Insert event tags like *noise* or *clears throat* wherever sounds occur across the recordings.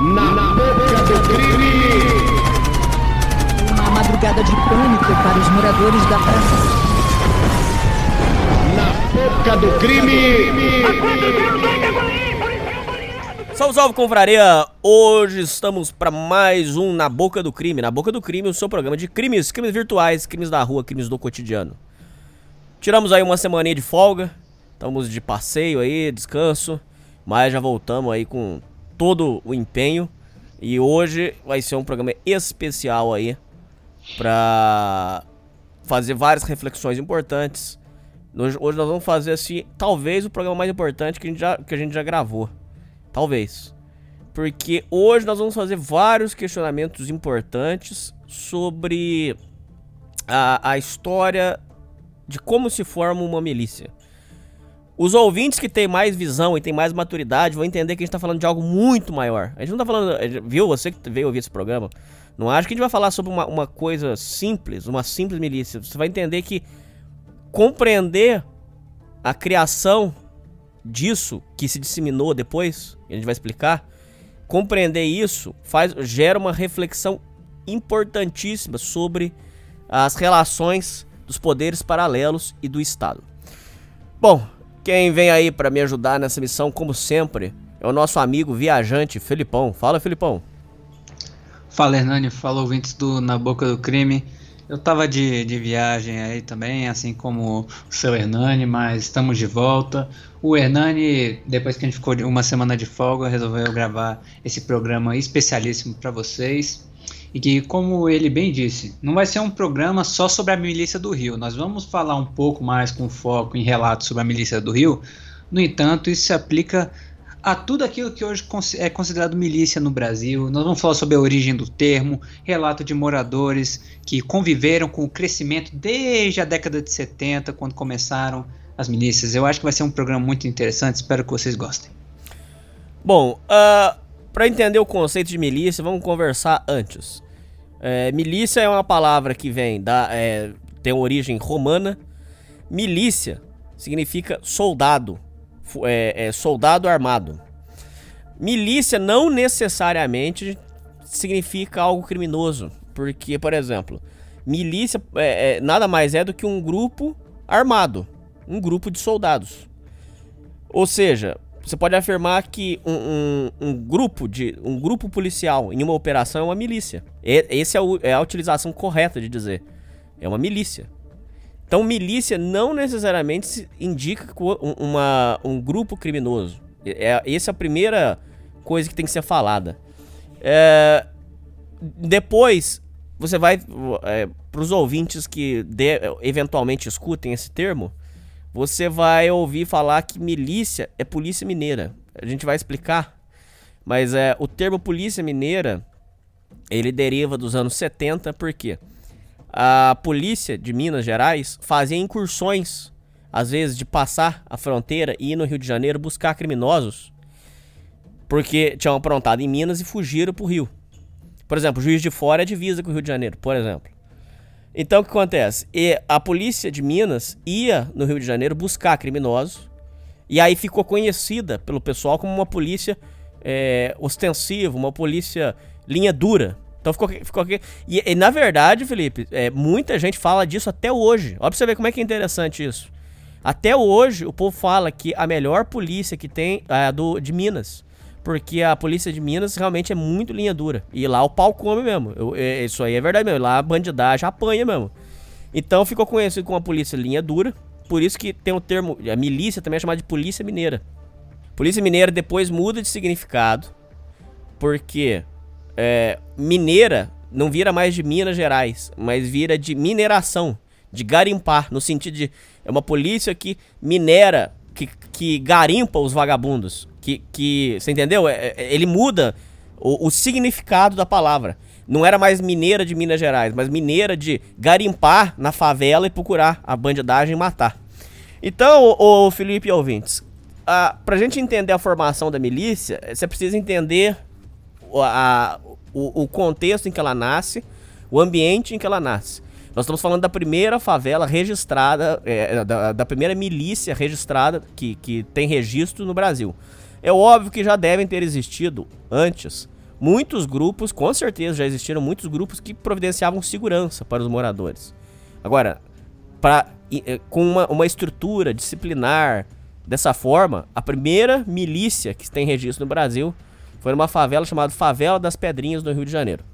Na boca do crime! Uma madrugada de pânico para os moradores da praça. Na boca do crime! Salve, salve, confraria! Hoje estamos para mais um Na Boca do Crime. Na Boca do Crime, o seu programa de crimes, crimes virtuais, crimes da rua, crimes do cotidiano. Tiramos aí uma semaninha de folga, estamos de passeio aí, descanso, mas já voltamos aí com todo o empenho. E hoje vai ser um programa especial aí para fazer várias reflexões importantes. Hoje, nós vamos fazer assim, talvez o programa mais importante que a gente já, que a gente já gravou. Talvez. Porque hoje nós vamos fazer vários questionamentos importantes sobre a, a história de como se forma uma milícia. Os ouvintes que têm mais visão e têm mais maturidade vão entender que a gente está falando de algo muito maior. A gente não está falando. Viu? Você que veio ouvir esse programa. Não acho que a gente vai falar sobre uma, uma coisa simples, uma simples milícia. Você vai entender que compreender a criação disso que se disseminou depois, a gente vai explicar, compreender isso faz gera uma reflexão importantíssima sobre as relações dos poderes paralelos e do Estado. Bom, quem vem aí para me ajudar nessa missão, como sempre, é o nosso amigo viajante Felipão. Fala, Felipão. Fala, Hernani. Fala, ouvintes do Na Boca do Crime. Eu tava de, de viagem aí também, assim como o seu Hernani, mas estamos de volta. O Hernani, depois que a gente ficou uma semana de folga, resolveu gravar esse programa especialíssimo para vocês. E que, como ele bem disse, não vai ser um programa só sobre a milícia do Rio. Nós vamos falar um pouco mais com foco em relatos sobre a milícia do Rio. No entanto, isso se aplica a tudo aquilo que hoje é considerado milícia no Brasil. Nós vamos falar sobre a origem do termo, relato de moradores que conviveram com o crescimento desde a década de 70, quando começaram as milícias. Eu acho que vai ser um programa muito interessante, espero que vocês gostem. Bom, uh, para entender o conceito de milícia, vamos conversar antes. É, milícia é uma palavra que vem da. É, tem origem romana. Milícia significa soldado, é, é, soldado armado. Milícia não necessariamente significa algo criminoso, porque, por exemplo, milícia é, é, nada mais é do que um grupo armado, um grupo de soldados. Ou seja, você pode afirmar que um, um, um, grupo de um grupo policial em uma operação é uma milícia. E, essa é, é, a utilização correta de dizer. É uma milícia. Então, milícia não necessariamente indica uma, um grupo criminoso. É, essa é a primeira coisa que tem que ser falada. É, depois, você vai. É, Para os ouvintes que de, eventualmente escutem esse termo, você vai ouvir falar que milícia é polícia mineira. A gente vai explicar. Mas é, o termo polícia mineira, ele deriva dos anos 70, por quê? A polícia de Minas Gerais fazia incursões, às vezes de passar a fronteira e ir no Rio de Janeiro buscar criminosos, porque tinham aprontado em Minas e fugiram para o Rio. Por exemplo, Juiz de Fora é divisa com o Rio de Janeiro, por exemplo. Então o que acontece? E a polícia de Minas ia no Rio de Janeiro buscar criminosos e aí ficou conhecida pelo pessoal como uma polícia é, ostensiva, uma polícia linha dura. Então ficou, ficou aqui. E, e na verdade, Felipe, é, muita gente fala disso até hoje. Olha pra você ver como é que é interessante isso. Até hoje, o povo fala que a melhor polícia que tem é a do, de Minas. Porque a polícia de Minas realmente é muito linha dura. E lá o pau come mesmo. Eu, é, isso aí é verdade mesmo. Lá a bandidagem apanha mesmo. Então ficou conhecido como a polícia linha dura. Por isso que tem o termo. A milícia também é chamada de polícia mineira. Polícia mineira depois muda de significado. Porque é, mineira não vira mais de Minas Gerais, mas vira de mineração, de garimpar, no sentido de é uma polícia que minera, que, que garimpa os vagabundos, que, que você entendeu? É, é, ele muda o, o significado da palavra. Não era mais mineira de Minas Gerais, mas mineira de garimpar na favela e procurar a bandidagem e matar. Então, o, Felipe ouvintes, a, pra gente entender a formação da milícia, você precisa entender a, o, o contexto em que ela nasce, o ambiente em que ela nasce. Nós estamos falando da primeira favela registrada, é, da, da, primeira milícia registrada que, que tem registro no Brasil. É óbvio que já devem ter existido antes muitos grupos, com certeza já existiram muitos grupos que providenciavam segurança para os moradores. Agora, pra, eh, com uma, uma estrutura disciplinar dessa forma, a primeira milícia que tem registro no Brasil foi numa favela chamada Favela das Pedrinhas, no Rio de Janeiro.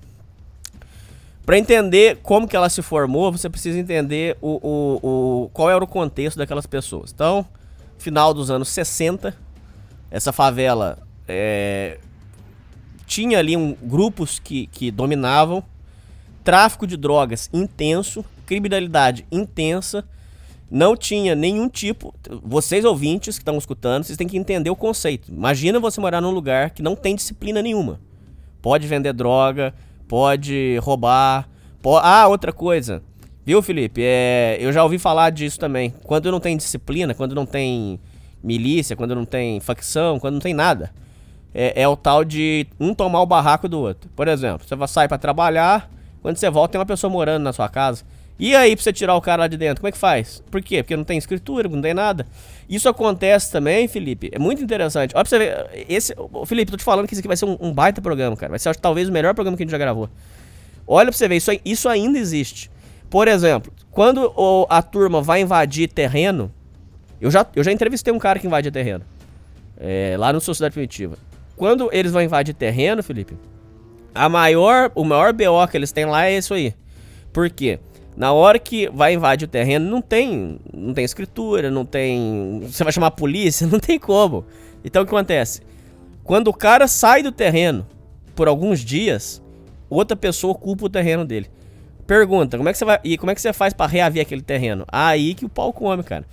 Para entender como que ela se formou, você precisa entender o, o, o, qual era o contexto daquelas pessoas. Então, final dos anos 60, essa favela é, tinha ali um, grupos que, que dominavam, tráfico de drogas intenso, criminalidade intensa, não tinha nenhum tipo. Vocês ouvintes que estão escutando, vocês têm que entender o conceito. Imagina você morar num lugar que não tem disciplina nenhuma. Pode vender droga, pode roubar. Ah, outra coisa. Viu, Felipe? É... Eu já ouvi falar disso também. Quando não tem disciplina, quando não tem milícia, quando não tem facção, quando não tem nada. É, é o tal de um tomar o barraco do outro. Por exemplo, você sair para trabalhar, quando você volta tem uma pessoa morando na sua casa. E aí, pra você tirar o cara lá de dentro, como é que faz? Por quê? Porque não tem escritura, não tem nada. Isso acontece também, Felipe. É muito interessante. Olha pra você ver. Esse, Felipe, tô te falando que isso aqui vai ser um, um baita programa, cara. Vai ser talvez o melhor programa que a gente já gravou. Olha pra você ver, isso, isso ainda existe. Por exemplo, quando o, a turma vai invadir terreno, eu já, eu já entrevistei um cara que invadia terreno. É, lá no Sociedade Primitiva. Quando eles vão invadir terreno, Felipe, a maior, o maior BO que eles têm lá é isso aí. Por quê? Na hora que vai invadir o terreno, não tem, não tem escritura, não tem. Você vai chamar a polícia? *laughs* Não tem como. Então o que acontece? Quando o cara sai do terreno por alguns dias, outra pessoa ocupa o terreno dele. Pergunta, como é que você vai. E como é que você faz para reaver aquele terreno? Aí que o pau come, cara.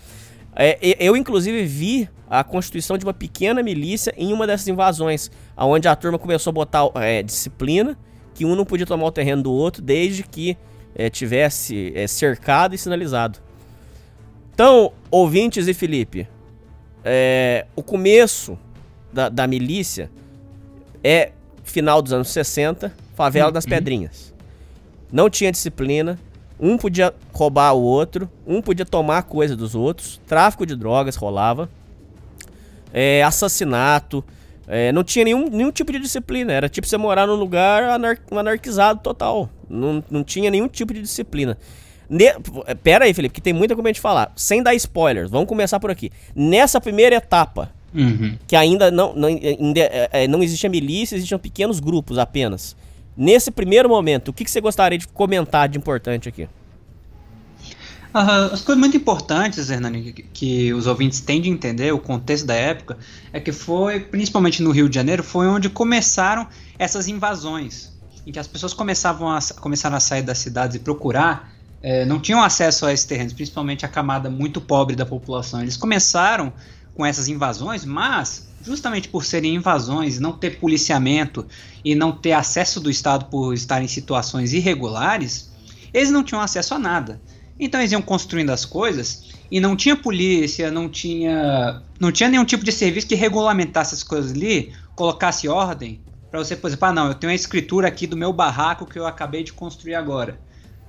É, eu, inclusive, vi a constituição de uma pequena milícia em uma dessas invasões, onde a turma começou a botar é, disciplina, que um não podia tomar o terreno do outro, desde que é, tivesse é, cercado e sinalizado. Então, ouvintes e Felipe, é, o começo da, da, milícia é final dos anos 60, favela das uhum. Pedrinhas. Não tinha disciplina, um podia roubar o outro, um podia tomar coisa dos outros, tráfico de drogas rolava, é, assassinato, é, não tinha nenhum, nenhum tipo de disciplina. Era tipo você morar num lugar anar anarquizado total. Não, não tinha nenhum tipo de disciplina. Ne Pera aí, Felipe, que tem muita coisa a gente falar. Sem dar spoilers, vamos começar por aqui. Nessa primeira etapa, uhum. que ainda não, não, ainda, é, é não existia milícia, existiam pequenos grupos apenas. Nesse primeiro momento, o que, que você gostaria de comentar de importante aqui? as coisas muito importantes, Hernani, que, os ouvintes têm de entender, o contexto da época, é que foi, principalmente no Rio de Janeiro, foi onde começaram essas invasões, em que as pessoas começavam a, começaram a sair das cidades e procurar, é, não tinham acesso a esses terrenos, principalmente a camada muito pobre da população. Eles começaram com essas invasões, mas justamente por serem invasões, não ter policiamento e não ter acesso do Estado por estar em situações irregulares, eles não tinham acesso a nada. Então eles iam construindo as coisas e não tinha polícia, não tinha, não tinha nenhum tipo de serviço que regulamentasse as coisas ali, colocasse ordem para você, por exemplo, ah, não, eu tenho a escritura aqui do meu barraco que eu acabei de construir agora.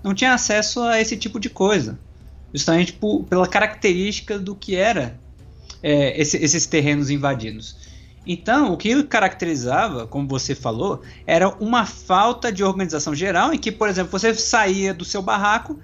Não tinha acesso a esse tipo de coisa, justamente por, pela característica do que era é, esse, esses terrenos invadidos. Então, o que caracterizava, como você falou, era uma falta de organização geral, em que, por exemplo, você saía do seu barraco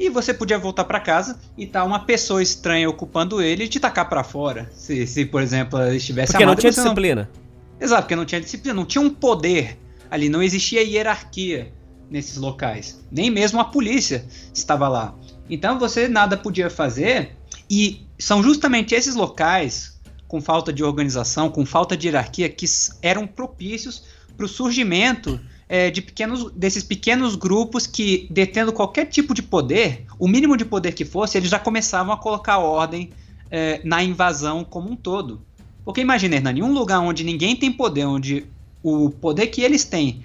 e você podia voltar para casa e tá uma pessoa estranha ocupando ele e te tacar para fora. Se, se, por exemplo, estivesse Porque não tinha disciplina. Não... Exato, porque não tinha disciplina, não tinha um poder ali, não existia hierarquia nesses locais. Nem mesmo a polícia estava lá. Então você nada podia fazer e são justamente esses locais com falta de organização, com falta de hierarquia que eram propícios para o surgimento é, de pequenos, desses pequenos grupos que, detendo qualquer tipo de poder, o mínimo de poder que fosse, eles já começavam a colocar ordem é, na invasão como um todo. Porque imagina, Hernani, um lugar onde ninguém tem poder, onde o poder que eles têm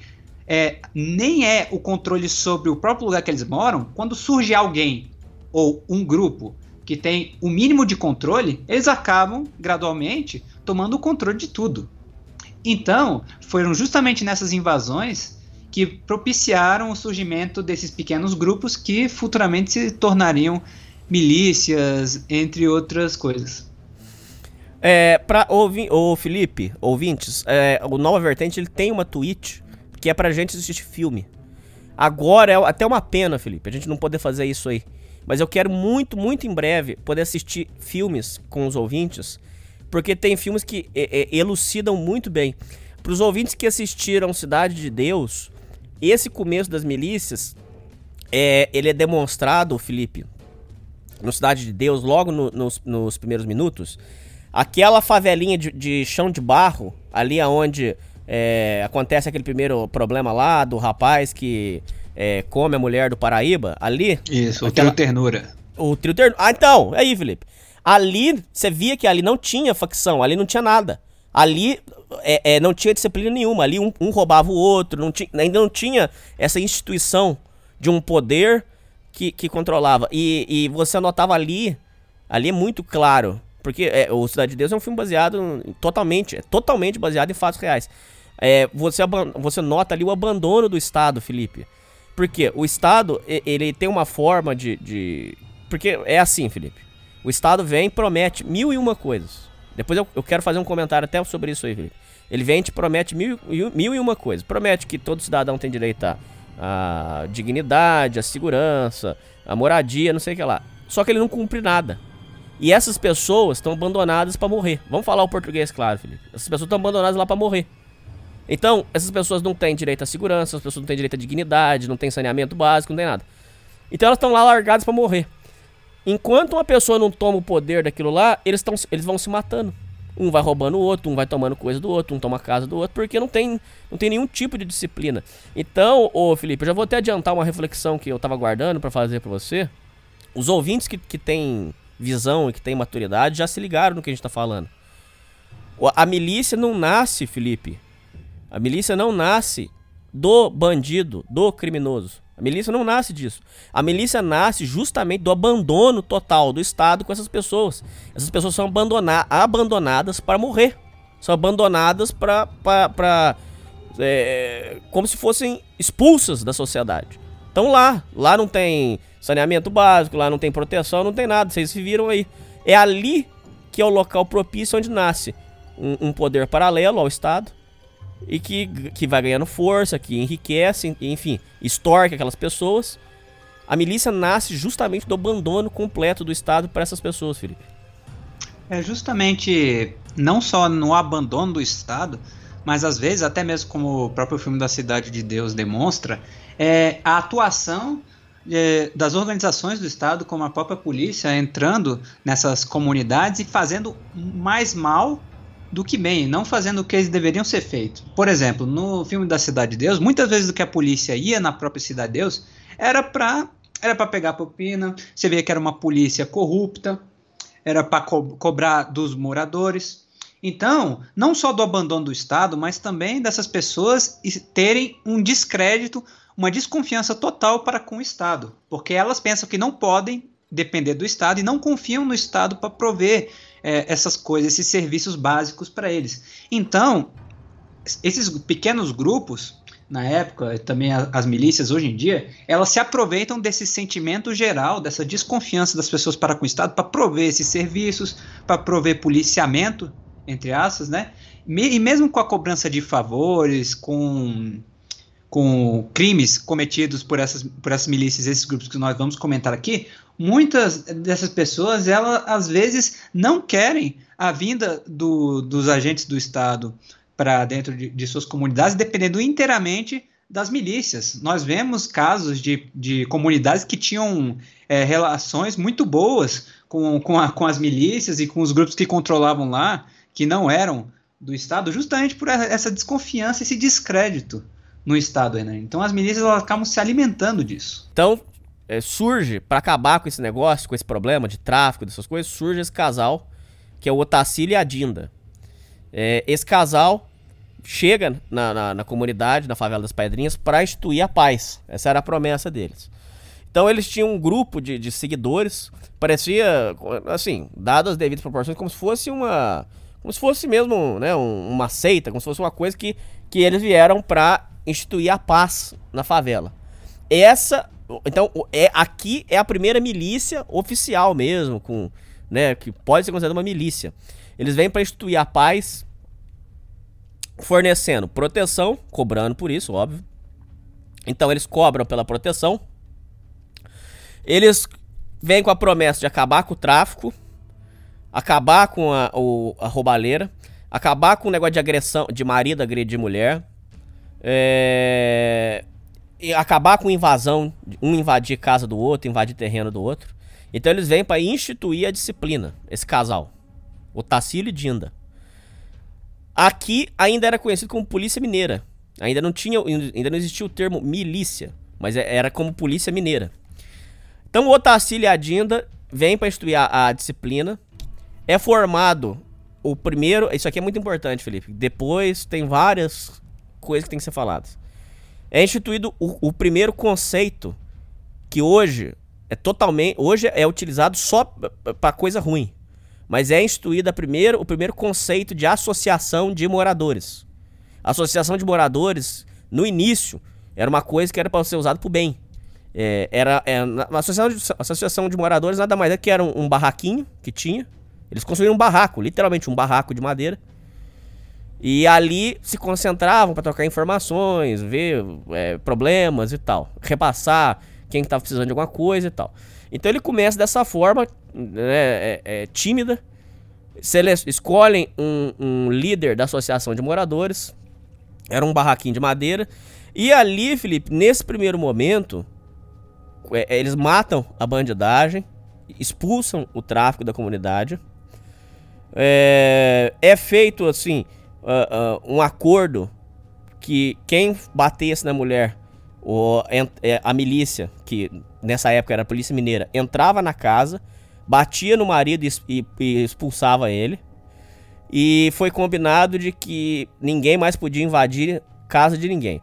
é, nem é o controle sobre o próprio lugar que eles moram, quando surge alguém ou um grupo que tem o mínimo de controle, eles acabam gradualmente tomando o controle de tudo. Então, foram justamente nessas invasões que propiciaram o surgimento desses pequenos grupos que futuramente se tornariam milícias, entre outras coisas. É, pra ouvir, ô Felipe, ouvintes, é, o Nova Vertente ele tem uma tweet que é pra gente assistir filme. Agora é até uma pena, Felipe, a gente não poder fazer isso aí. Mas eu quero muito, muito em breve poder assistir filmes com os ouvintes, porque tem filmes que é, é, elucidam muito bem. Para os ouvintes que assistiram Cidade de Deus, esse começo das milícias, é, ele é demonstrado, Felipe, no Cidade de Deus, logo no, nos, nos, primeiros minutos. Aquela favelinha de, de chão de barro, ali aonde é, acontece aquele primeiro problema lá do rapaz que é, come a mulher do Paraíba, ali. Isso, aquela, o trio ternura. O trio ternura. Ah, então, aí, Felipe. Ali, você via que ali não tinha facção, ali não tinha nada. Ali é, é, não tinha disciplina nenhuma. Ali um, um roubava o outro, não tinha, ainda não tinha essa instituição de um poder que, que controlava. E, e você notava ali, ali é muito claro. Porque é, o Cidade de Deus é um filme baseado totalmente, é totalmente baseado em fatos reais é, você, você nota ali o abandono do Estado, Felipe. Porque o Estado, ele tem uma forma de, de... Porque é assim, Felipe. O Estado vem promete mil e uma coisas. Depois eu, eu quero fazer um comentário até sobre isso aí, Felipe. Ele vem e te promete mil, mil e uma coisas. Promete que todo cidadão tem direito à, à dignidade, à segurança, à moradia, não sei o que lá. Só que ele não cumpre nada. E essas pessoas estão abandonadas para morrer. Vamos falar o português, claro, Felipe. Essas pessoas estão abandonadas lá para morrer. Então, essas pessoas não têm direito à segurança, as pessoas não têm direito à dignidade, não têm saneamento básico, não tem nada. Então elas estão lá largadas para morrer. Enquanto uma pessoa não toma o poder daquilo lá, eles, tão, eles vão se matando. Um vai roubando o outro, um vai tomando coisa do outro, um toma casa do outro, porque não tem, não tem nenhum tipo de disciplina. Então, ô Felipe, eu já vou até adiantar uma reflexão que eu tava guardando para fazer para você. Os ouvintes que, que têm visão e que têm maturidade já se ligaram no que a gente tá falando. A milícia não nasce, Felipe, a milícia não nasce do bandido, do criminoso. A milícia não nasce disso. A milícia nasce justamente do abandono total do Estado com essas pessoas. Essas pessoas são abandona abandonadas para morrer. São abandonadas para. É, como se fossem expulsas da sociedade. Então lá. Lá não tem saneamento básico, lá não tem proteção, não tem nada. Vocês se viram aí. É ali que é o local propício onde nasce um, um poder paralelo ao Estado e que, que vai ganhando força, que enriquece, enfim, extorque aquelas pessoas. A milícia nasce justamente do abandono completo do Estado para essas pessoas, Felipe. É justamente não só no abandono do Estado, mas às vezes, até mesmo como o próprio filme da Cidade de Deus demonstra, é a atuação é, das organizações do Estado, como a própria polícia, entrando nessas comunidades e fazendo mais mal do que bem, não fazendo o que eles deveriam ser feito. Por exemplo, no filme da Cidade de Deus, muitas vezes o que a polícia ia na própria Cidade de Deus era para era para pegar propina, você vê que era uma polícia corrupta, era para co cobrar dos moradores. Então, não só do abandono do Estado, mas também dessas pessoas terem um descrédito, uma desconfiança total para com o Estado, porque elas pensam que não podem depender do Estado e não confiam no Estado para prover é, essas coisas, esses serviços básicos para eles. Então, esses pequenos grupos, na época, também as milícias hoje em dia, elas se aproveitam desse sentimento geral, dessa desconfiança das pessoas para com o Estado, para prover esses serviços, para prover policiamento, entre aspas, né? E mesmo com a cobrança de favores, com com crimes cometidos por essas, por essas milícias, esses grupos que nós vamos comentar aqui, muitas dessas pessoas, elas às vezes não querem a vinda do, dos agentes do Estado para dentro de, de, suas comunidades, dependendo inteiramente das milícias. Nós vemos casos de, de comunidades que tinham é, relações muito boas com, com, a, com as milícias e com os grupos que controlavam lá, que não eram do Estado, justamente por essa desconfiança, esse descrédito no Estado, Renan. Então as milícias elas acabam se alimentando disso. Então é, surge, para acabar com esse negócio, com esse problema de tráfico, dessas coisas, surge esse casal, que é o Otacílio e a Dinda. É, esse casal chega na, na, na, comunidade, na favela das Pedrinhas, para instituir a paz. Essa era a promessa deles. Então eles tinham um grupo de, de seguidores, parecia, assim, dadas as devidas proporções, como se fosse uma. Como se fosse mesmo né, um, uma seita, como se fosse uma coisa que, que eles vieram para instituir a paz na favela. Essa então, é, aqui é a primeira milícia oficial mesmo, com, né, que pode ser considerada uma milícia. Eles vêm para instituir a paz, fornecendo proteção, cobrando por isso, óbvio. Então eles cobram pela proteção. Eles vêm com a promessa de acabar com o tráfico, acabar com a, o, a roubalheira, acabar com o negócio de agressão, de marido agredir mulher, é, acabar com invasão, um invadir casa do outro, invadir terreno do outro. Então eles vêm para instituir a disciplina, esse casal, o Tassilo e Dinda. Aqui ainda era conhecido como Polícia Mineira. Ainda não tinha, ainda não existia o termo milícia, mas é, era como Polícia Mineira. Então o Otacílio e a Dinda vêm para instituir a, a, disciplina. É formado o primeiro. Isso aqui é muito importante, Felipe. Depois tem várias coisas que tem que ser faladas. É instituído o, o primeiro conceito que hoje é totalmente. Hoje é utilizado só para coisa ruim. Mas é instituído primeiro, o primeiro conceito de associação de moradores. associação de moradores, no início, era uma coisa que era para ser usado para o bem. É, era, é, a, associação de, associação de moradores nada mais é que era um, um barraquinho que tinha. Eles construíram um barraco, literalmente um barraco de madeira. E ali se concentravam para trocar informações, ver é, problemas e tal, repassar quem estava precisando de alguma coisa e tal. Então ele começa dessa forma, né, é, é, tímida. Escolhem um, um, líder da associação de moradores. Era um barraquinho de madeira. E ali, Felipe, nesse primeiro momento, é, é, eles matam a bandidagem, expulsam o tráfico da comunidade. É, é feito assim uh, um acordo que quem batesse na mulher, ou, é, a milícia, que nessa época era a polícia mineira, entrava na casa, batia no marido e, e expulsava ele. E foi combinado de que ninguém mais podia invadir casa de ninguém.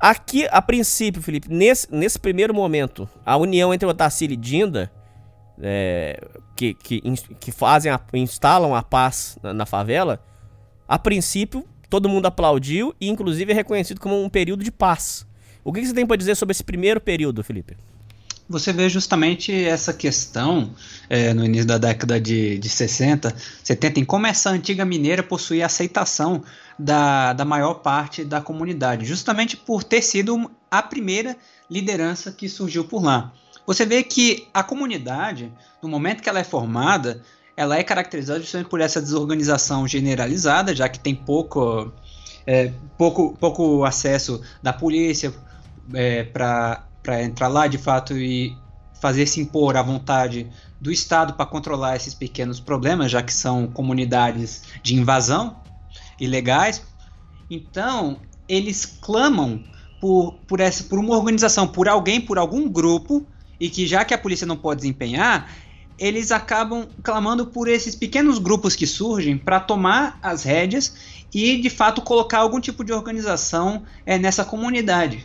Aqui, a princípio, Felipe, nesse, nesse primeiro momento, a união entre o Otacílio e Dinda, é, que, que, que fazem a, instalam a paz na, na, favela, a princípio, todo mundo aplaudiu e, inclusive, é reconhecido como um período de paz. O que, você tem para dizer sobre esse primeiro período, Felipe? Você vê justamente essa questão é, no início da década de, de 60, 70, em como essa antiga mineira possuía aceitação da, da maior parte da comunidade, justamente por ter sido a primeira liderança que surgiu por lá. Você vê que a comunidade, no momento que ela é formada, ela é caracterizada justamente por essa desorganização generalizada, já que tem pouco, é, pouco, pouco acesso da polícia é, para entrar lá de fato e fazer se impor à vontade do Estado para controlar esses pequenos problemas, já que são comunidades de invasão ilegais. Então, eles clamam por, por, essa, por uma organização, por alguém, por algum grupo, e que já que a polícia não pode desempenhar, eles acabam clamando por esses pequenos grupos que surgem para tomar as rédeas e de fato colocar algum tipo de organização é, nessa comunidade.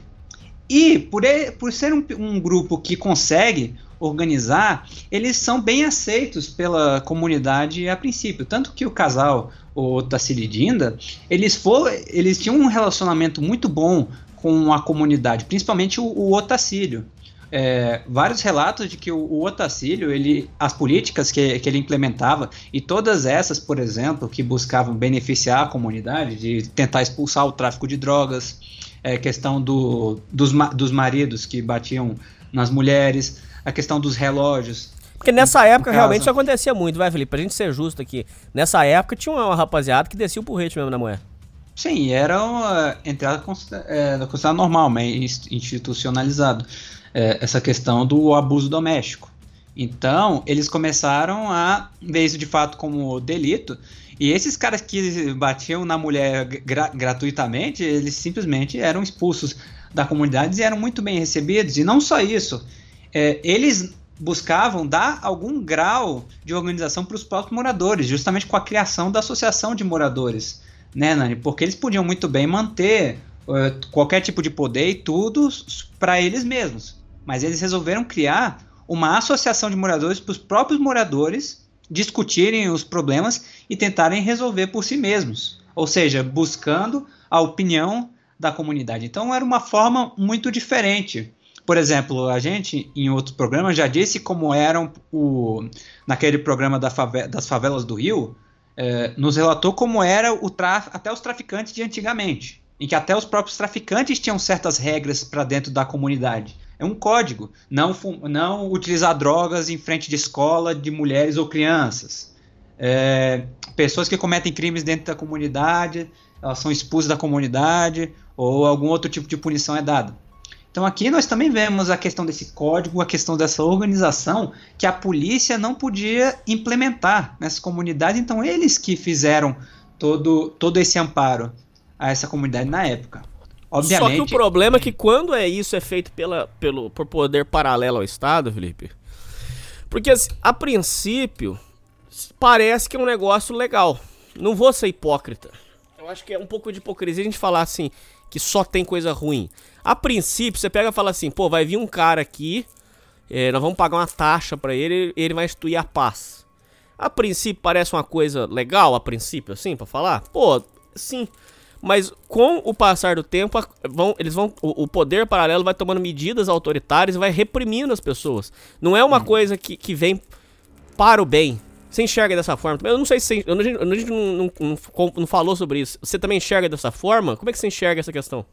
E por, por ser um, um, grupo que consegue organizar, eles são bem aceitos pela comunidade a princípio. Tanto que o casal, o Tassili Dinda, eles, eles tinham um relacionamento muito bom com a comunidade, principalmente o, o Otacílio. É, vários relatos de que o, o Otacílio, ele, as políticas que, que ele implementava, e todas essas, por exemplo, que buscavam beneficiar a comunidade, de tentar expulsar o tráfico de drogas, é, questão do, dos, dos maridos que batiam nas mulheres, a questão dos relógios. Porque nessa época realmente isso acontecia muito, vai, Felipe? Pra gente ser justo aqui. Nessa época tinha uma rapaziada que descia o porrete mesmo na mulher. Sim, era uma entrada é, considerada normal, mas institucionalizado. É, essa questão do abuso doméstico. Então, eles começaram a ver isso de fato como delito e esses caras que batiam na mulher gra gratuitamente, eles simplesmente eram expulsos da comunidade e eram muito bem recebidos. E não só isso, é, eles buscavam dar algum grau de organização para os próprios moradores, justamente com a criação da associação de moradores, né, Nani? Porque eles podiam muito bem manter qualquer tipo de poder e tudo para eles mesmos. Mas eles resolveram criar uma associação de moradores para os próprios moradores discutirem os problemas e tentarem resolver por si mesmos, ou seja, buscando a opinião da comunidade. Então era uma forma muito diferente. Por exemplo, a gente em outros programas já disse como eram o naquele programa da fave das favelas do Rio, é, nos relatou como era o traf, até os traficantes de antigamente, em que até os próprios traficantes tinham certas regras para dentro da comunidade. É um código, não, não utilizar drogas em frente de escola de mulheres ou crianças. É, pessoas que cometem crimes dentro da comunidade, elas são expulsas da comunidade ou algum outro tipo de punição é dada. Então aqui nós também vemos a questão desse código, a questão dessa organização que a polícia não podia implementar nessa comunidade, então eles que fizeram todo, todo esse amparo a essa comunidade na época. Obviamente, Só que o problema é que quando é isso é feito pela, pelo, por poder paralelo ao Estado, Felipe, porque assim, a princípio parece que é um negócio legal. Não vou ser hipócrita. Eu acho que é um pouco de hipocrisia a gente falar assim, que só tem coisa ruim. A princípio, você pega e fala assim, pô, vai vir um cara aqui, é, nós vamos pagar uma taxa para ele, ele vai instituir a paz. A princípio parece uma coisa legal, a princípio, assim, para falar? Pô, sim. Mas com o passar do tempo, vão, eles vão, o, o, poder paralelo vai tomando medidas autoritárias e vai reprimindo as pessoas. Não é uma hum. coisa que, que vem para o bem. Você enxerga dessa forma? Eu não sei se a gente não, não, não, falou sobre isso. Você também enxerga dessa forma? Como é que você enxerga essa questão?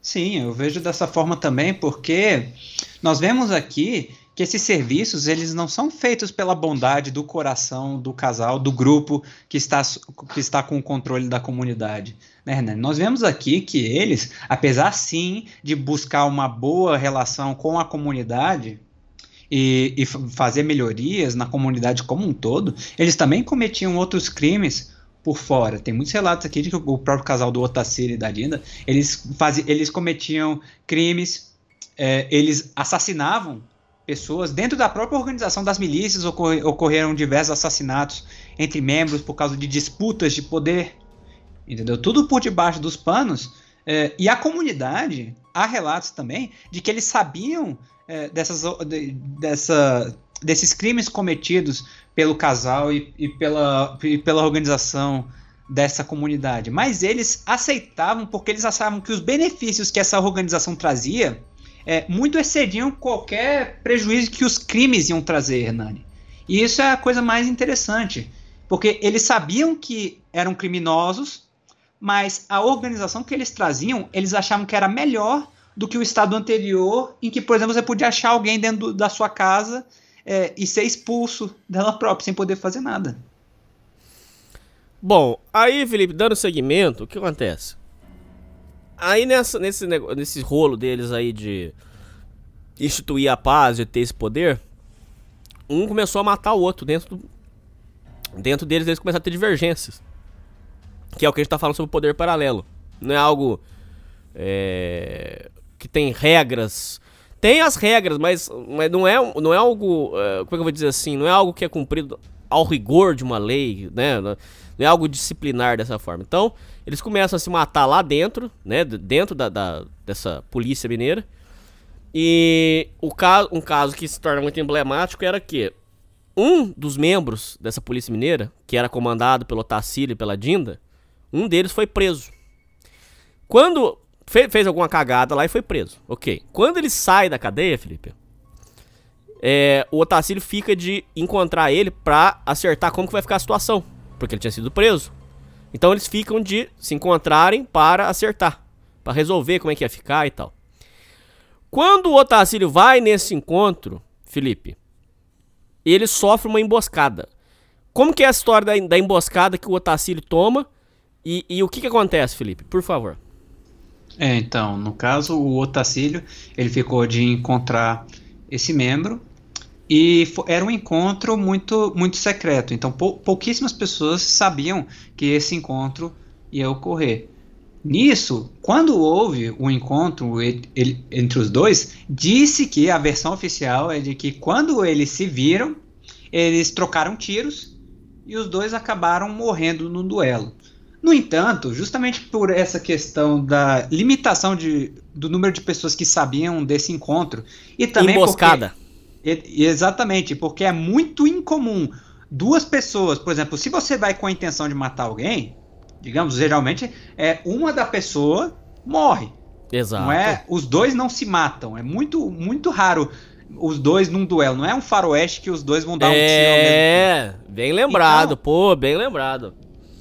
Sim, eu vejo dessa forma também, porque nós vemos aqui que esses serviços eles não são feitos pela bondade do coração do casal, do grupo que está, que está com o controle da comunidade. Né, Nós vemos aqui que eles, apesar sim de buscar uma boa relação com a comunidade, e, e fazer melhorias na comunidade como um todo, eles também cometiam outros crimes por fora. Tem muitos relatos aqui de que o próprio casal do Otacir e da Dinda, eles, faz, eles cometiam crimes, é, eles assassinavam pessoas dentro da própria organização das milícias ocorre, ocorreram diversos assassinatos entre membros por causa de disputas de poder entendeu tudo por debaixo dos panos é, e a comunidade há relatos também de que eles sabiam é, dessas, de, dessa, desses crimes cometidos pelo casal e, e, pela, e pela organização dessa comunidade. Mas eles aceitavam porque eles achavam que os benefícios que essa organização trazia é, muito excediam qualquer prejuízo que os crimes iam trazer, Hernani. E isso é a coisa mais interessante, porque eles sabiam que eram criminosos, mas a organização que eles traziam, eles achavam que era melhor do que o estado anterior, em que, por exemplo, você podia achar alguém dentro do, da sua casa é, e ser expulso dela própria, sem poder fazer nada. Bom, aí, Felipe, dando seguimento, o que acontece? Aí nessa, nesse, nesse rolo deles aí de instituir a paz e ter esse poder, um começou a matar o outro dentro do, dentro deles eles começaram a ter divergências. Que é o que a gente tá falando sobre o poder paralelo. Não é algo é, que tem regras. Tem as regras, mas, mas não, é, não é algo. Uh, como é que eu vou dizer assim? Não é algo que é cumprido ao rigor de uma lei, né? Não é algo disciplinar dessa forma. Então, eles começam a se matar lá dentro, né? Dentro da, da dessa polícia mineira. E o caso, um caso que se torna muito emblemático era que um dos membros dessa polícia mineira, que era comandado pelo Tassilo e pela Dinda, um deles foi preso. Quando Fe fez alguma cagada lá e foi preso. Ok. Quando ele sai da cadeia, Felipe, é, o Otacílio fica de encontrar ele pra acertar como que vai ficar a situação. Porque ele tinha sido preso. Então eles ficam de se encontrarem para acertar. para resolver como é que ia ficar e tal. Quando o Otacílio vai nesse encontro, Felipe, ele sofre uma emboscada. Como que é a história da, da emboscada que o Otacílio toma? E, e o que que acontece, Felipe? Por favor. É, então, no caso, o Otacílio, ele ficou de encontrar esse membro e era um encontro muito, muito secreto. Então, pou, pouquíssimas pessoas sabiam que esse encontro ia ocorrer. Nisso, quando houve o um encontro ele, ele, entre os dois, disse que a versão oficial é de que quando eles se viram, eles trocaram tiros e os dois acabaram morrendo no duelo. No entanto, justamente por essa questão da limitação de, do número de pessoas que sabiam desse encontro e também emboscada. Porque, exatamente, porque é muito incomum duas pessoas, por exemplo, se você vai com a intenção de matar alguém, digamos, geralmente é uma da pessoa morre. Exato. Não é, os dois não se matam. É muito muito raro os dois num duelo. Não é um faroeste que os dois vão dar um tiro. É, bem lembrado, Então- pô, bem lembrado.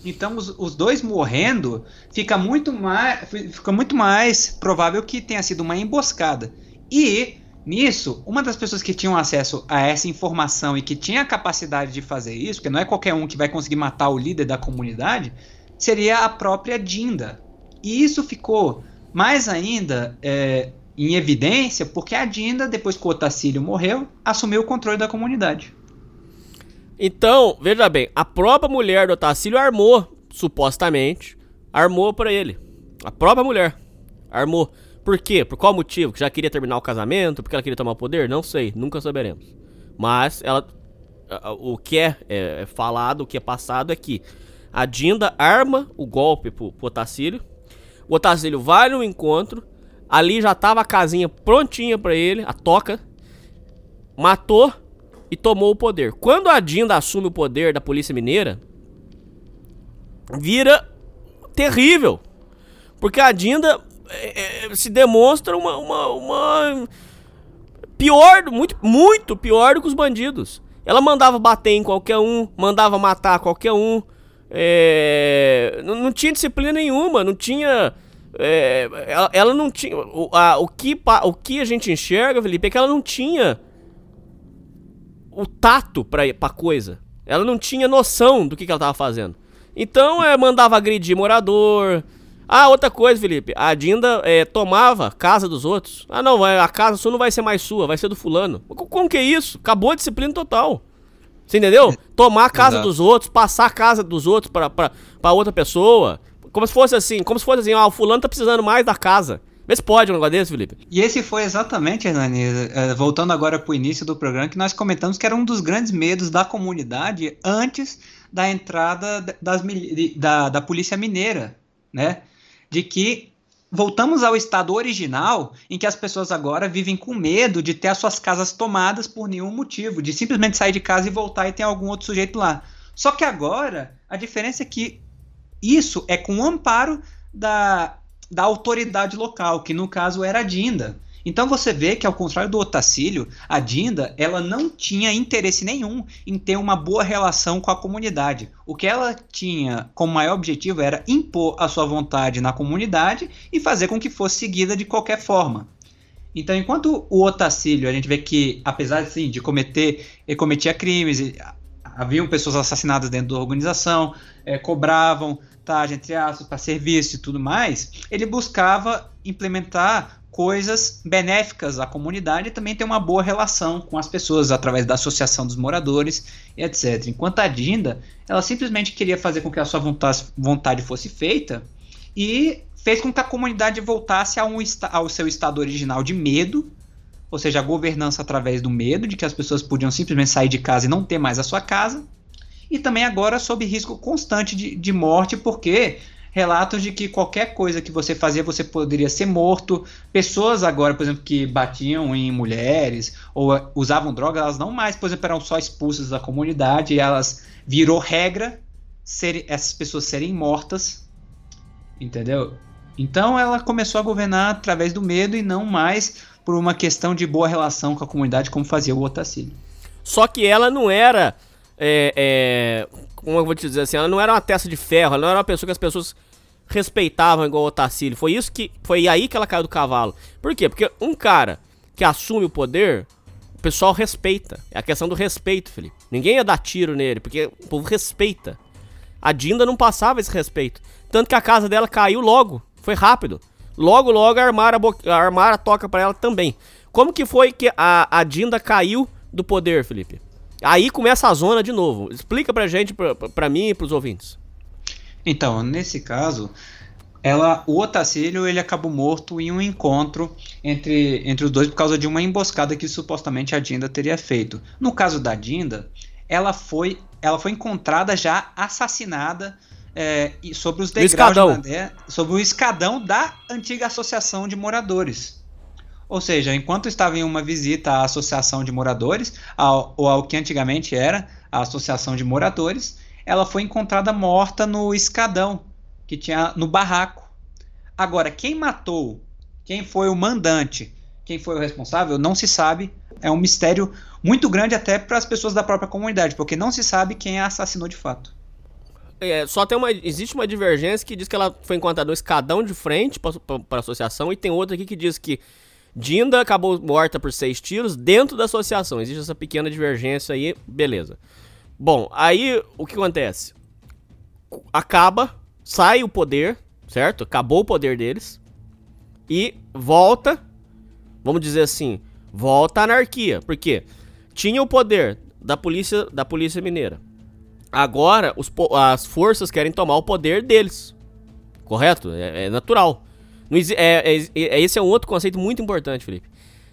Então, os, os dois morrendo, fica muito, mais, fica muito mais provável que tenha sido uma emboscada. E, nisso, uma das pessoas que tinham acesso a essa informação e que tinha a capacidade de fazer isso, porque não é qualquer um que vai conseguir matar o líder da comunidade, seria a própria Dinda. E isso ficou mais ainda é, em evidência porque a Dinda, depois que o Otacílio morreu, assumiu o controle da comunidade. Então, veja bem, a própria mulher do Otacílio armou, supostamente, armou pra ele. A própria mulher armou. Por quê? Por qual motivo? Que já queria terminar o casamento? Porque ela queria tomar o poder? Não sei, nunca saberemos. Mas ela, o que é, é, é falado, o que é passado é que a Dinda arma o golpe pro, pro Otacílio. O Otacílio vai no encontro. Ali já tava a casinha prontinha pra ele, a toca. Matou e tomou o poder. Quando a Dinda assume o poder da Polícia Mineira, vira terrível. Porque a Dinda é, é, se demonstra uma, uma, uma pior, muito, muito pior do que os bandidos. Ela mandava bater em qualquer um, mandava matar qualquer um. é, não, não tinha disciplina nenhuma, não tinha. é, ela, ela não tinha. O, a, o, que, o que a gente enxerga, Felipe, é que ela não tinha o tato pra, pra coisa. Ela não tinha noção do que, que ela tava fazendo. Então, é, mandava agredir morador. Ah, outra coisa, Felipe. A Dinda é, tomava casa dos outros. Ah, não, a casa sua não vai ser mais sua, vai ser do fulano. Co- Como que é isso? Acabou a disciplina total. Você entendeu? Tomar a casa Exato. dos outros, passar a casa dos outros pra, pra, pra outra pessoa. Como se fosse assim, como se fosse assim, ó, o fulano tá precisando mais da casa. Vê se pode um negócio desse, Felipe. E esse foi exatamente, Hernani, eh, voltando agora para o início do programa, que nós comentamos que era um dos grandes medos da comunidade antes da entrada das, da, da polícia mineira, né? De que voltamos ao estado original em que as pessoas agora vivem com medo de ter as suas casas tomadas por nenhum motivo, de simplesmente sair de casa e voltar e ter algum outro sujeito lá. Só que agora a diferença é que isso é com o amparo da, da autoridade local, que no caso era a Dinda. Então você vê que ao contrário do Otacílio, a Dinda ela não tinha interesse nenhum em ter uma boa relação com a comunidade. O que ela tinha como maior objetivo era impor a sua vontade na comunidade e fazer com que fosse seguida de qualquer forma. Então, enquanto o Otacílio, a gente vê que, apesar assim, de cometer, ele cometia crimes, e haviam pessoas assassinadas dentro da organização, eh, cobravam taxa, entre aspas, para serviço e tudo mais, ele buscava implementar coisas benéficas à comunidade e também ter uma boa relação com as pessoas através da associação dos moradores e etc. Enquanto a Dinda, ela simplesmente queria fazer com que a sua vontade, vontade fosse feita e fez com que a comunidade voltasse a um ao seu estado original de medo, ou seja, a governança através do medo, de que as pessoas podiam simplesmente sair de casa e não ter mais a sua casa, e também agora sob risco constante de, de morte, porque relatos de que qualquer coisa que você fazia você poderia ser morto. Pessoas agora, por exemplo, que batiam em mulheres ou eh, usavam drogas, elas não mais, por exemplo, eram só expulsas da comunidade, e elas virou regra ser, essas pessoas serem mortas, entendeu? Então ela começou a governar através do medo e não mais por uma questão de boa relação com a comunidade, como fazia o Otacílio. Só que ela não era. é, é, como eu vou te dizer assim? Ela não era uma testa de ferro, ela não era uma pessoa que as pessoas respeitavam igual o Otacílio. Foi isso que. Foi aí que ela caiu do cavalo. Por quê? Porque um cara que assume o poder, o pessoal respeita. É a questão do respeito, Felipe. Ninguém ia dar tiro nele, porque o povo respeita. A Dinda não passava esse respeito. Tanto que a casa dela caiu logo. Foi rápido. Logo, logo a, armaram a toca pra ela também. Como que foi que a, a Dinda caiu do poder, Felipe? Aí começa a zona de novo. Explica pra gente, pra, pra mim e pros ouvintes. Então, nesse caso, ela, o Otacílio ele acabou morto em um encontro entre, entre os dois por causa de uma emboscada que supostamente a Dinda teria feito. No caso da Dinda, ela foi, ela foi encontrada já assassinada é, e sobre os degraus escadão. de madeira, sobre o escadão da antiga associação de moradores. Ou seja, enquanto estava em uma visita à associação de moradores, ao, ou ao que antigamente era a associação de moradores, ela foi encontrada morta no escadão que tinha no barraco. Agora, quem matou, quem foi o mandante, quem foi o responsável, não se sabe. é um mistério muito grande até para as pessoas da própria comunidade, porque não se sabe quem a assassinou de fato. É, só tem uma. Existe uma divergência que diz que ela foi encontrada no escadão de frente para a associação, e tem outra aqui que diz que Dinda acabou morta por seis tiros dentro da associação. Existe essa pequena divergência aí, beleza. Bom, aí o que acontece? Acaba, sai o poder, certo? Acabou o poder deles. E volta, vamos dizer assim, volta a anarquia. Por quê? Tinha o poder da polícia, da polícia mineira Agora, os, as forças querem tomar o poder deles. Correto? É, é natural. É, é, é, esse é um outro conceito muito importante, Felipe.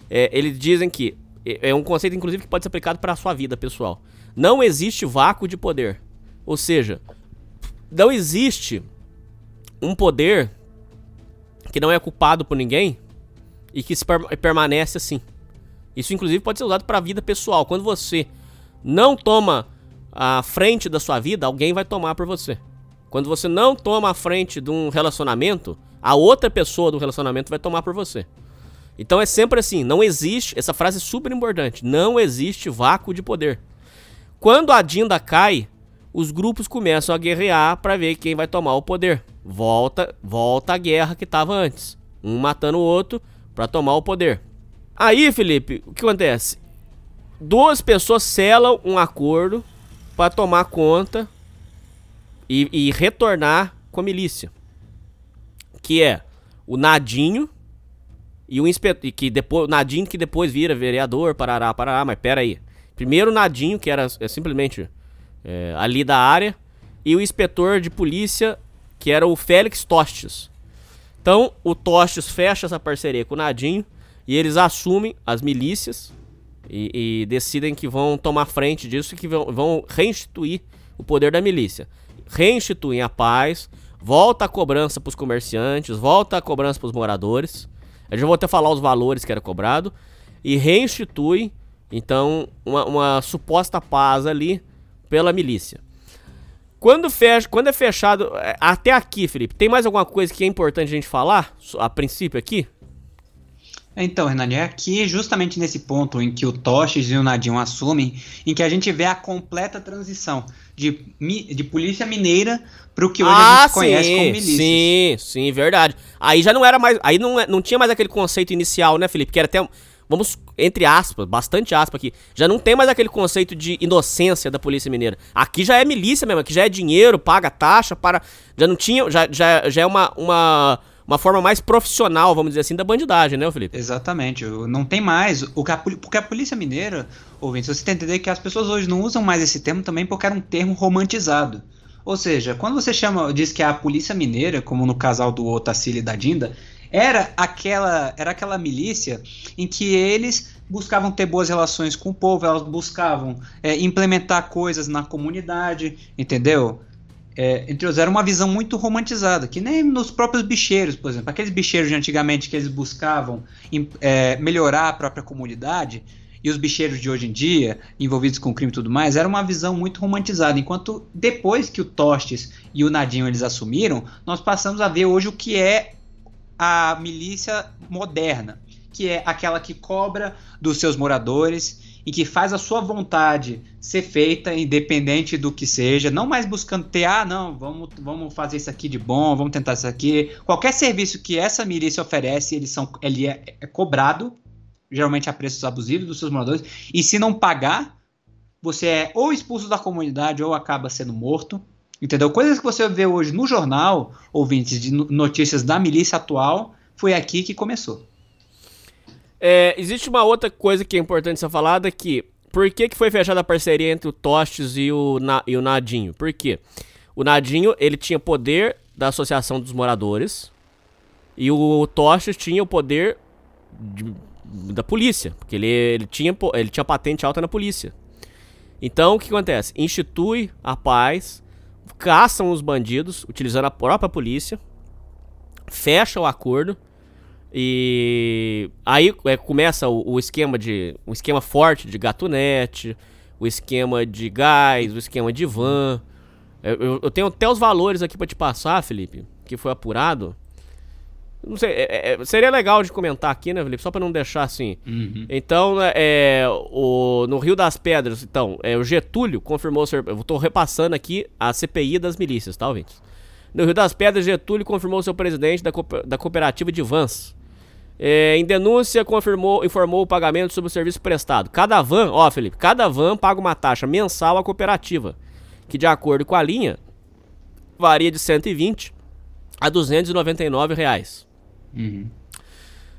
É, eles dizem que. É, é um conceito, inclusive, que pode ser aplicado para a sua vida pessoal. Não existe vácuo de poder. Ou seja, não existe um poder que não é culpado por ninguém e que permanece assim. Isso, inclusive, pode ser usado para a vida pessoal. Quando você não toma a frente da sua vida, alguém vai tomar por você. Quando você não toma a frente de um relacionamento, a outra pessoa do relacionamento vai tomar por você. Então é sempre assim, não existe, essa frase é super importante, não existe vácuo de poder. Quando a Dinda cai, os grupos começam a guerrear para ver quem vai tomar o poder. Volta, volta a guerra que estava antes, um matando o outro para tomar o poder. Aí, Felipe, o que acontece? Duas pessoas selam um acordo para tomar conta e, e, retornar com a milícia. Que é o Nadinho e o inspetor. Que depois, o Nadinho que depois vira vereador, parará, parará, mas pera aí. Primeiro o Nadinho, que era é simplesmente é, ali da área, e o inspetor de polícia, que era o Félix Tostes. Então, o Tostes fecha essa parceria com o Nadinho e eles assumem as milícias e, e, decidem que vão tomar frente disso e que vão, vão reinstituir o poder da milícia. Reinstituem a paz, volta a cobrança para os comerciantes, volta a cobrança para os moradores. Eu já vou até falar os valores que era cobrado. E reinstitui, então, uma, uma suposta paz ali pela milícia. Quando, fecha, quando é fechado. É, até aqui, Felipe, tem mais alguma coisa que é importante a gente falar? A princípio aqui? Então, Renan, é aqui justamente nesse ponto em que o Toches e o Nadinho assumem, em que a gente vê a completa transição de, de polícia mineira para o que hoje ah, a gente sim, conhece como milícia. Sim, sim, verdade. Aí já não era mais, aí não, não tinha mais aquele conceito inicial, né, Felipe? Que era até, vamos, entre aspas, bastante aspas aqui, já não tem mais aquele conceito de inocência da polícia mineira. Aqui já é milícia mesmo, aqui já é dinheiro, paga taxa, para, já não tinha, já, já, já é uma, uma uma forma mais profissional, vamos dizer assim, da bandidagem, né, Felipe? Exatamente. Não tem mais. O que a, porque a Polícia Mineira, ouvinte, você tem que entender que as pessoas hoje não usam mais esse termo também porque era um termo romantizado. Ou seja, quando você chama, diz que é a Polícia Mineira, como no casal do Otacílio e da Dinda, era aquela, era aquela milícia em que eles buscavam ter boas relações com o povo, elas buscavam é, implementar coisas na comunidade, entendeu? É, entre os era uma visão muito romantizada, que nem nos próprios bicheiros, por exemplo. Aqueles bicheiros de antigamente que eles buscavam é, melhorar a própria comunidade, e os bicheiros de hoje em dia, envolvidos com crime e tudo mais, era uma visão muito romantizada. Enquanto depois que o Tostes e o Nadinho eles assumiram, nós passamos a ver hoje o que é a milícia moderna, que é aquela que cobra dos seus moradores e que faz a sua vontade ser feita, independente do que seja, não mais buscando ter, ah, não, vamos, vamos fazer isso aqui de bom, vamos tentar isso aqui. Qualquer serviço que essa milícia oferece, eles são, ele é, é cobrado, geralmente a preços abusivos dos seus moradores, e se não pagar, você é ou expulso da comunidade ou acaba sendo morto. Entendeu? Coisas que você vê hoje no jornal, ouvintes de notícias da milícia atual, foi aqui que começou. É, existe uma outra coisa que é importante ser falada que por que, que foi fechada a parceria entre o Tostes e o, Na, e o Nadinho? Por quê? O Nadinho, ele tinha poder da Associação dos Moradores e o Tostes tinha o poder de, da polícia, porque ele, ele, tinha, ele tinha patente alta na polícia. Então, o que acontece? Institui a paz, caçam os bandidos, utilizando a própria polícia, fecha o acordo e aí é, começa o, o, esquema de. um esquema forte de gatunete, o esquema de gás, o esquema de van. Eu, eu tenho até os valores aqui para te passar, Felipe, que foi apurado. Não sei, é, é, seria legal de comentar aqui, né, Felipe? Só pra não deixar assim. Uhum. Então, né, é, o, no Rio das Pedras, então, é, o Getúlio confirmou ser. Eu tô repassando aqui a CPI das milícias, tá, ouvintes? No Rio das Pedras, Getúlio confirmou ser o presidente da, da cooperativa de Vans. É, em denúncia, confirmou, informou o pagamento sobre o serviço prestado. Cada van, ó, Felipe, cada van paga uma taxa mensal à cooperativa, que de acordo com a linha, varia de 120 a 299 reais. Uhum.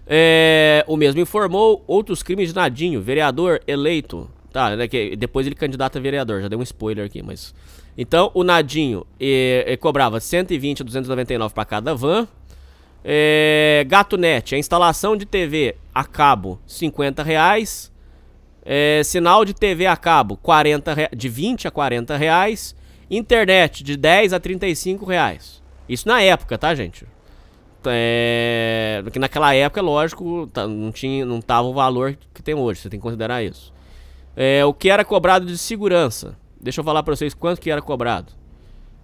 É, o mesmo informou outros crimes de Nadinho, vereador eleito. Tá, né, que depois ele candidata a vereador, já dei um spoiler aqui, mas. Então, o Nadinho eh, cobrava 120 a 299 para cada van. É, GatoNet, a instalação de TV a cabo, 50 reais. É, sinal de TV a cabo, 40 rea- de 20 a 40 reais. Internet, de 10 a 35 reais. Isso na época, tá, gente? É, porque naquela época, lógico, tá- não, tinha, não tava o valor que tem hoje, você tem que considerar isso. É, o que era cobrado de segurança? Deixa eu falar pra vocês quanto que era cobrado.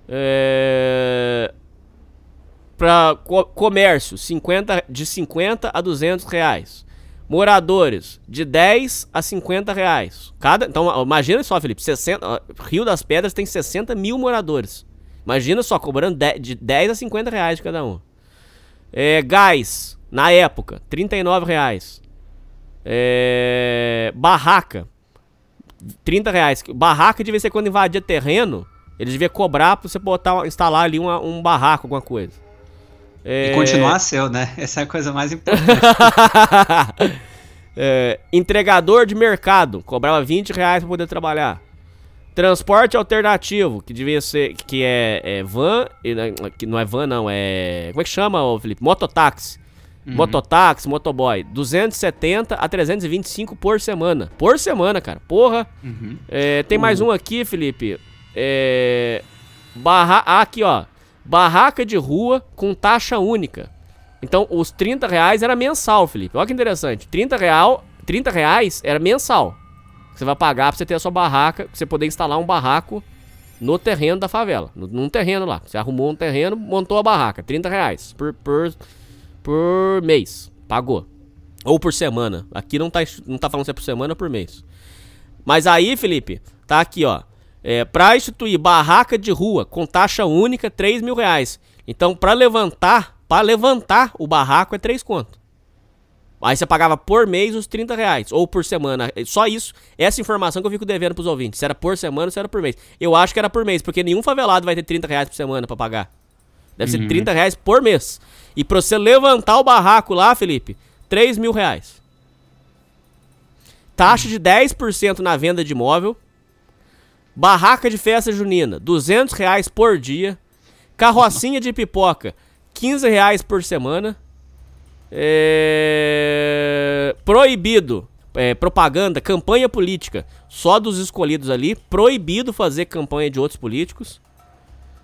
É, para comércio, 50, de 50 a 200 reais. Moradores, de 10 a 50 reais. Cada, então, imagina só, Felipe, 60, ó, Rio das Pedras tem 60 mil moradores. Imagina só, cobrando de, de 10 a 50 reais de cada um. É, gás, na época, 39 reais. É, barraca, 30 reais. Barraca devia ser quando invadia terreno, eles deviam cobrar pra você botar, instalar ali uma- um barraco, alguma coisa. E É, continuar seu, né? *laughs* Essa é a coisa mais importante. *laughs* É, entregador de mercado, cobrava 20 reais pra poder trabalhar. Transporte alternativo, que devia ser, que é, é van, e, que não é van não, é, como é que chama, Felipe? Mototáxi. Mototáxi, motoboy, 270 a 325 por semana. Por semana, cara. Porra. Uhum. É, tem mais um aqui, Felipe. É, barra, ah, aqui, ó. Barraca de rua com taxa única. Então, os 30 reais era mensal, Felipe. Olha que interessante. 30, real, 30 reais era mensal. Você vai pagar pra você ter a sua barraca, pra você poder instalar um barraco no terreno da favela. Num terreno lá. Você arrumou um terreno, montou a barraca. 30 reais por, por, por mês. Pagou. Ou por semana. Aqui não tá, não tá falando se é por semana ou por mês. Mas aí, Felipe, tá aqui, ó. É, pra instituir barraca de rua com taxa única, 3 mil reais. Então, pra levantar, para levantar o barraco é 3 conto. Aí você pagava por mês os 30 reais, ou por semana. É Só isso, essa informação que eu fico devendo pros ouvintes. Se era por semana ou se era por mês. Eu acho que era por mês, porque nenhum favelado vai ter 30 reais por semana pra pagar. Deve ser 30 reais por mês. E pra você levantar o barraco lá, Felipe, 3 mil reais. Taxa de 10% na venda de imóvel. Barraca de festa junina, 200 reais por dia. Carrocinha de pipoca, 15 reais por semana. É, Proibido. é, propaganda, campanha política. Só dos escolhidos ali. Proibido fazer campanha de outros políticos.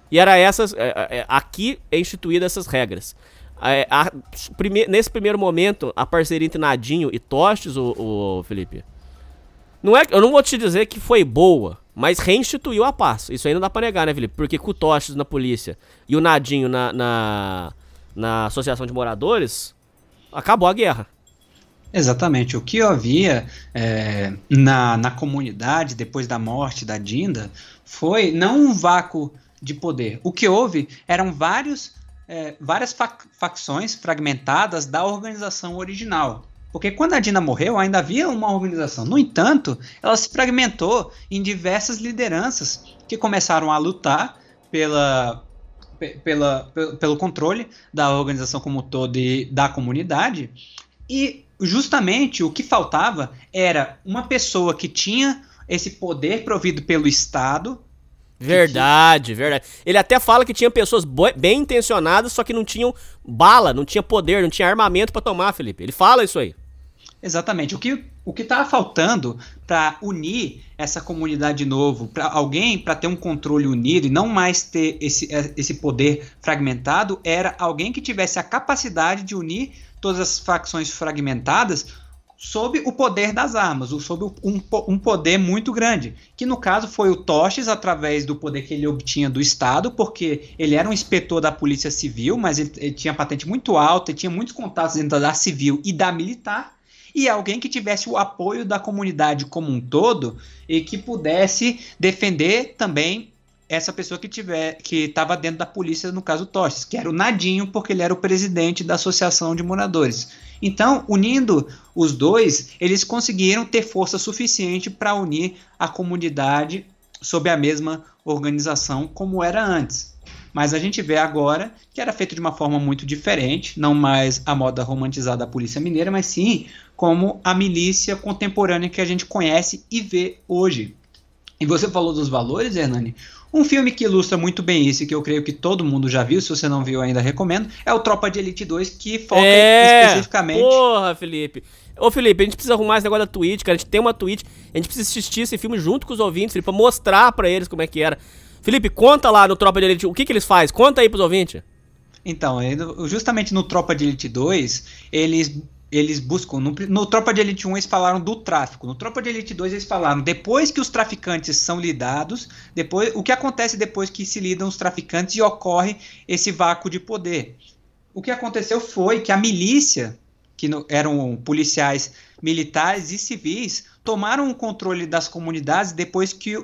E era essas. é, é, aqui é instituída essas regras. É, a- prime- nesse primeiro momento, a parceria entre Nadinho e Tostes, o, o Felipe. Não é, eu não vou te dizer que foi boa, mas reinstituiu a paz. Isso aí não dá pra negar, né, Felipe? Porque com o Tostes na polícia e o Nadinho na, na, na associação de moradores, acabou a guerra. Exatamente. O que havia é, na, na comunidade depois da morte da Dinda foi não um vácuo de poder. O que houve eram vários, é, várias fac- facções fragmentadas da organização original. Porque quando a Dinda morreu, ainda havia uma organização. No entanto, ela se fragmentou em diversas lideranças que começaram a lutar pela, pe- pela, pe- pelo controle da organização como todo e da comunidade. E justamente o que faltava era uma pessoa que tinha esse poder provido pelo Estado. Verdade, verdade. Ele até fala que tinha pessoas bem intencionadas, só que não tinham bala, não tinha poder, não tinha armamento pra tomar, Felipe. Ele fala isso aí. Exatamente. O que o que estava faltando para unir essa comunidade de novo, para alguém para ter um controle unido e não mais ter esse, esse poder fragmentado, era alguém que tivesse a capacidade de unir todas as facções fragmentadas sob o poder das armas, sob um, um, poder muito grande, que no caso foi o Toches através do poder que ele obtinha do Estado, porque ele era um inspetor da Polícia Civil, mas ele, ele tinha patente muito alta, e tinha muitos contatos dentro da civil e da militar, e alguém que tivesse o apoio da comunidade como um todo e que pudesse defender também essa pessoa que tiver que estava dentro da polícia, no caso Toches, que era o Nadinho, porque ele era o presidente da Associação de Moradores. Então, unindo os dois, eles conseguiram ter força suficiente para unir a comunidade sob a mesma organização como era antes. Mas a gente vê agora que era feito de uma forma muito diferente, não mais a moda romantizada da Polícia Mineira, mas sim como a milícia contemporânea que a gente conhece e vê hoje. E você falou dos valores, Hernani. Um filme que ilustra muito bem isso, e que eu creio que todo mundo já viu, se você não viu ainda, recomendo, é o Tropa de Elite 2, que foca é, especificamente. Porra, Felipe. Ô, Felipe, a gente precisa arrumar esse negócio da Twitch, cara. A gente tem uma Twitch, a gente precisa assistir esse filme junto com os ouvintes, Felipe, pra mostrar pra eles como é que era. Felipe, conta lá no Tropa de Elite, o que que eles fazem? Conta aí pros ouvintes. Então, justamente no Tropa de Elite 2, eles eles buscam. No, no, Tropa de Elite 1 eles falaram do tráfico. No Tropa de Elite 2 eles falaram depois que os traficantes são lidados, depois o que acontece depois que se lidam os traficantes e ocorre esse vácuo de poder. O que aconteceu foi que a milícia, que no, eram policiais militares e civis, tomaram o controle das comunidades depois que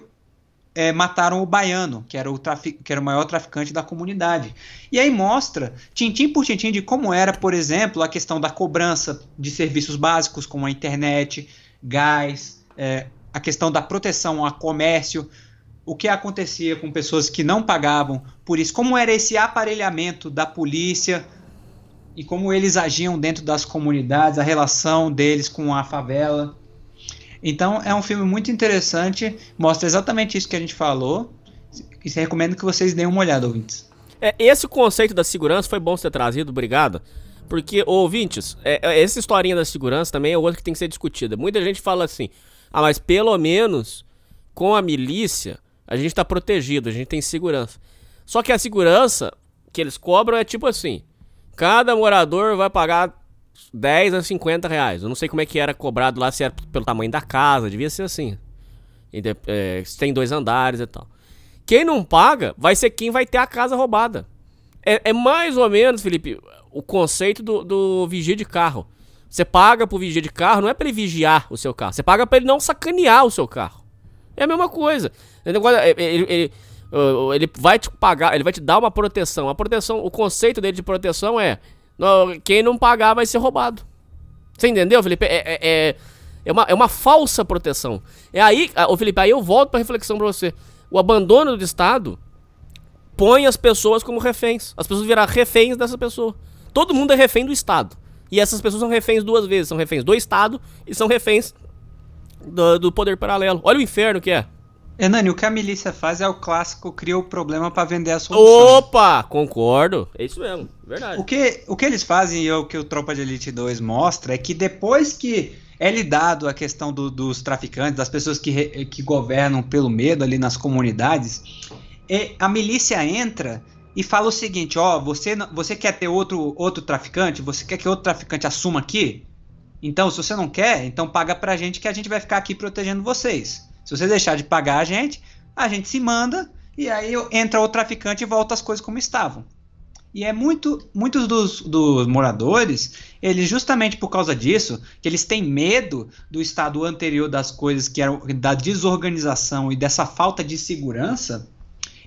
é, mataram o baiano, que era o, que era o maior traficante da comunidade. E aí mostra, tintim por tintim, de como era, por exemplo, a questão da cobrança de serviços básicos, como a internet, gás, é, a questão da proteção ao comércio, o que acontecia com pessoas que não pagavam por isso, como era esse aparelhamento da polícia e como eles agiam dentro das comunidades, a relação deles com a favela. Então é um filme muito interessante, mostra exatamente isso que a gente falou. E recomendo que vocês deem uma olhada, ouvintes. É, esse conceito da segurança foi bom ser trazido, obrigado. Porque, ouvintes, é, é, essa historinha da segurança também é outra que tem que ser discutida. Muita gente fala assim, ah, mas pelo menos com a milícia a gente está protegido, a gente tem segurança. Só que a segurança que eles cobram é tipo assim: cada morador vai pagar 10 a 50 reais. Eu não sei como é que era cobrado lá, se era pelo tamanho da casa, devia ser assim. E, é, se tem dois andares e tal. Quem não paga vai ser quem vai ter a casa roubada. É, é mais ou menos, Felipe, o conceito do, do vigia de carro. Você paga pro vigia de carro, não é para ele vigiar o seu carro. Você paga para ele não sacanear o seu carro. É a mesma coisa. Ele, ele, ele, ele vai te pagar, ele vai te dar uma proteção. A proteção, o conceito dele de proteção é quem não pagar vai ser roubado. Você entendeu, Felipe? É, é, é, é, uma, é uma falsa proteção. É aí, o Felipe, aí eu volto pra reflexão pra você. O abandono do Estado põe as pessoas como reféns. As pessoas viram reféns dessa pessoa. Todo mundo é refém do Estado. E essas pessoas são reféns duas vezes. São reféns do Estado e são reféns do, do poder paralelo. Olha o inferno que é. Enani, o que a milícia faz é o clássico cria o problema para vender a solução. Opa, concordo. É isso mesmo, verdade. O que, o que eles fazem e o que o Tropa de Elite 2 mostra é que depois que é lidado a questão do, dos traficantes, das pessoas que, que governam pelo medo ali nas comunidades, a milícia entra e fala o seguinte: ó, você, você quer ter outro, outro traficante? Você quer que outro traficante assuma aqui? Então, se você não quer, então paga pra gente que a gente vai ficar aqui protegendo vocês. Se você deixar de pagar a gente, a gente se manda e aí entra o traficante e volta as coisas como estavam. E é muito, muitos dos, dos, moradores, eles justamente por causa disso, que eles têm medo do estado anterior das coisas, que era da desorganização e dessa falta de segurança,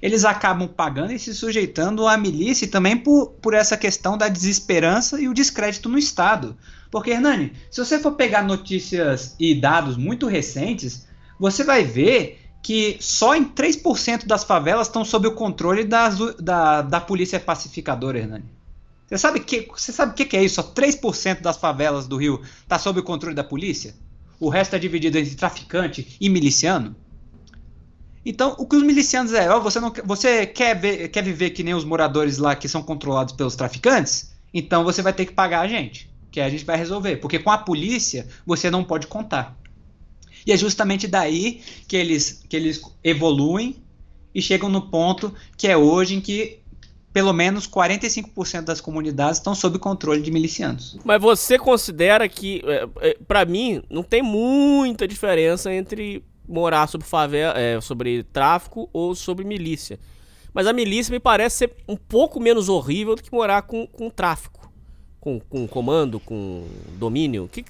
eles acabam pagando e se sujeitando à milícia também por, por essa questão da desesperança e o descrédito no Estado. Porque, Hernani, se você for pegar notícias e dados muito recentes, você vai ver que só em 3% das favelas estão sob o controle das, da, da polícia pacificadora, Hernani. Você sabe que você sabe o que, que é isso? Só 3% das favelas do Rio está sob o controle da polícia? O resto é dividido entre traficante e miliciano? Então, o que os milicianos é, você não você quer ver, quer viver que nem os moradores lá que são controlados pelos traficantes? Então você vai ter que pagar a gente, que a gente vai resolver, porque com a polícia você não pode contar. E é justamente daí que eles, que eles evoluem e chegam no ponto que é hoje em que pelo menos 45% das comunidades estão sob controle de milicianos. Mas você considera que, é, é, para mim, não tem muita diferença entre morar sobre favela, é, sobre tráfico ou sobre milícia. Mas a milícia me parece ser um pouco menos horrível do que morar com, com tráfico, com, com comando, com domínio. Que,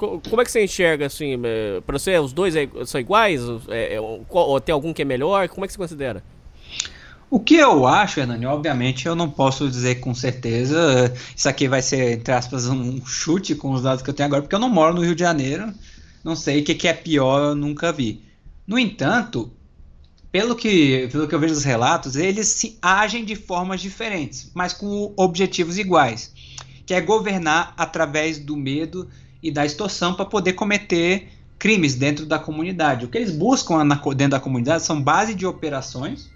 como é que você enxerga assim? É, para você, os dois é, são iguais? É, ou tem algum que é melhor? Como é que você considera? O que eu acho, Hernani, obviamente eu não posso dizer com certeza. Isso aqui vai ser, entre aspas, um chute com os dados que eu tenho agora, porque eu não moro no Rio de Janeiro. Não sei o que, que é pior, eu nunca vi. No entanto, pelo que, pelo que eu vejo dos relatos, eles se agem de formas diferentes, mas com objetivos iguais, que é governar através do medo e da extorsão para poder cometer crimes dentro da comunidade. O que eles buscam dentro da comunidade são base de operações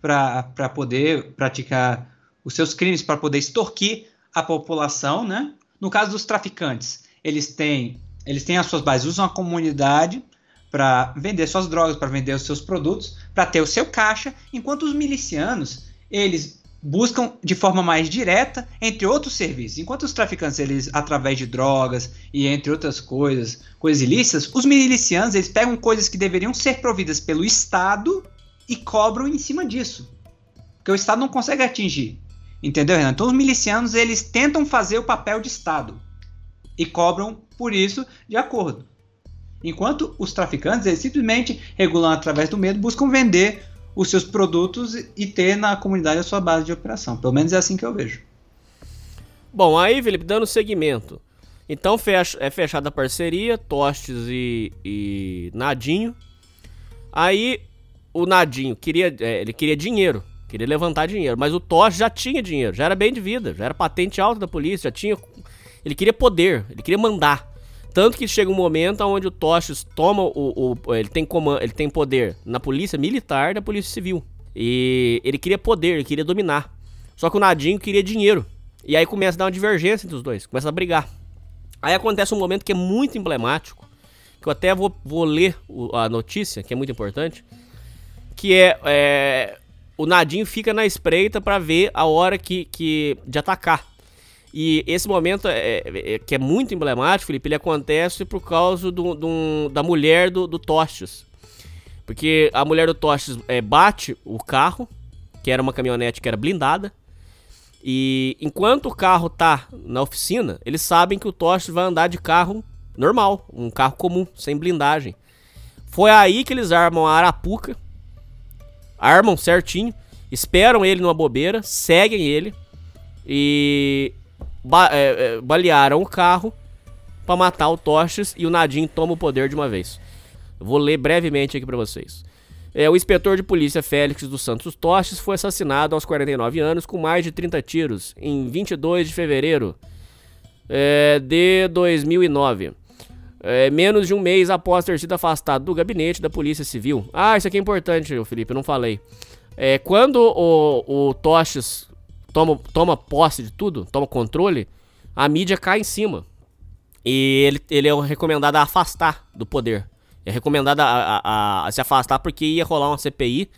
para poder praticar os seus crimes, para poder extorquir a população, né? No caso dos traficantes, eles têm, eles têm as suas bases, usam a comunidade para vender suas drogas, para vender os seus produtos, para ter o seu caixa, enquanto os milicianos, eles buscam de forma mais direta, entre outros serviços. Enquanto os traficantes, eles através de drogas e entre outras coisas, coisas ilícitas, os milicianos, eles pegam coisas que deveriam ser providas pelo Estado e cobram em cima disso. Porque o Estado não consegue atingir. Entendeu, Renan? Então os milicianos, eles tentam fazer o papel de Estado e cobram por isso de acordo. Enquanto os traficantes, eles simplesmente regulam através do medo, buscam vender os seus produtos e ter na comunidade a sua base de operação. Pelo menos é assim que eu vejo. Bom, aí, Felipe, dando seguimento. Então fecha, é fechada a parceria, Tostes e, e Nadinho. Aí o Nadinho queria, é, ele queria dinheiro, queria levantar dinheiro, mas o Tostes já tinha dinheiro, já era bem de vida, já era patente alta da polícia, já tinha. Ele queria poder, ele queria mandar. Tanto que chega um momento onde o Toches toma o, o, ele tem comando, ele tem poder na polícia militar na polícia civil. E ele queria poder, ele queria dominar. Só que o Nadinho queria dinheiro. E aí começa a dar uma divergência entre os dois, começa a brigar. Aí acontece um momento que é muito emblemático, que eu até vou, vou ler a notícia, que é muito importante, que é, é o Nadinho fica na espreita para ver a hora que, que de atacar. E esse momento, é, é, é, que é muito emblemático, Felipe, ele acontece por causa do, do da mulher do, do Tostes. Porque a mulher do Tostes é, bate o carro, que era uma caminhonete que era blindada. E enquanto o carro tá na oficina, eles sabem que o Tostes vai andar de carro normal, um carro comum, sem blindagem. Foi aí que eles armam a arapuca, armam certinho, esperam ele numa bobeira, seguem ele e ba é, é, balearam o carro para matar o Toches e o Nadine toma o poder de uma vez. Vou ler brevemente aqui para vocês. É, o inspetor de polícia Félix dos Santos Toches foi assassinado aos 49 anos com mais de 30 tiros em 22 de fevereiro é, de 2009. É, menos de um mês após ter sido afastado do gabinete da Polícia Civil. Ah, isso aqui é importante, Felipe, não falei. É, quando o, o Toches toma, toma posse de tudo, toma controle, a mídia cai em cima. E ele, ele é recomendado a afastar do poder. É recomendado a, a, a, se afastar porque ia rolar uma CPI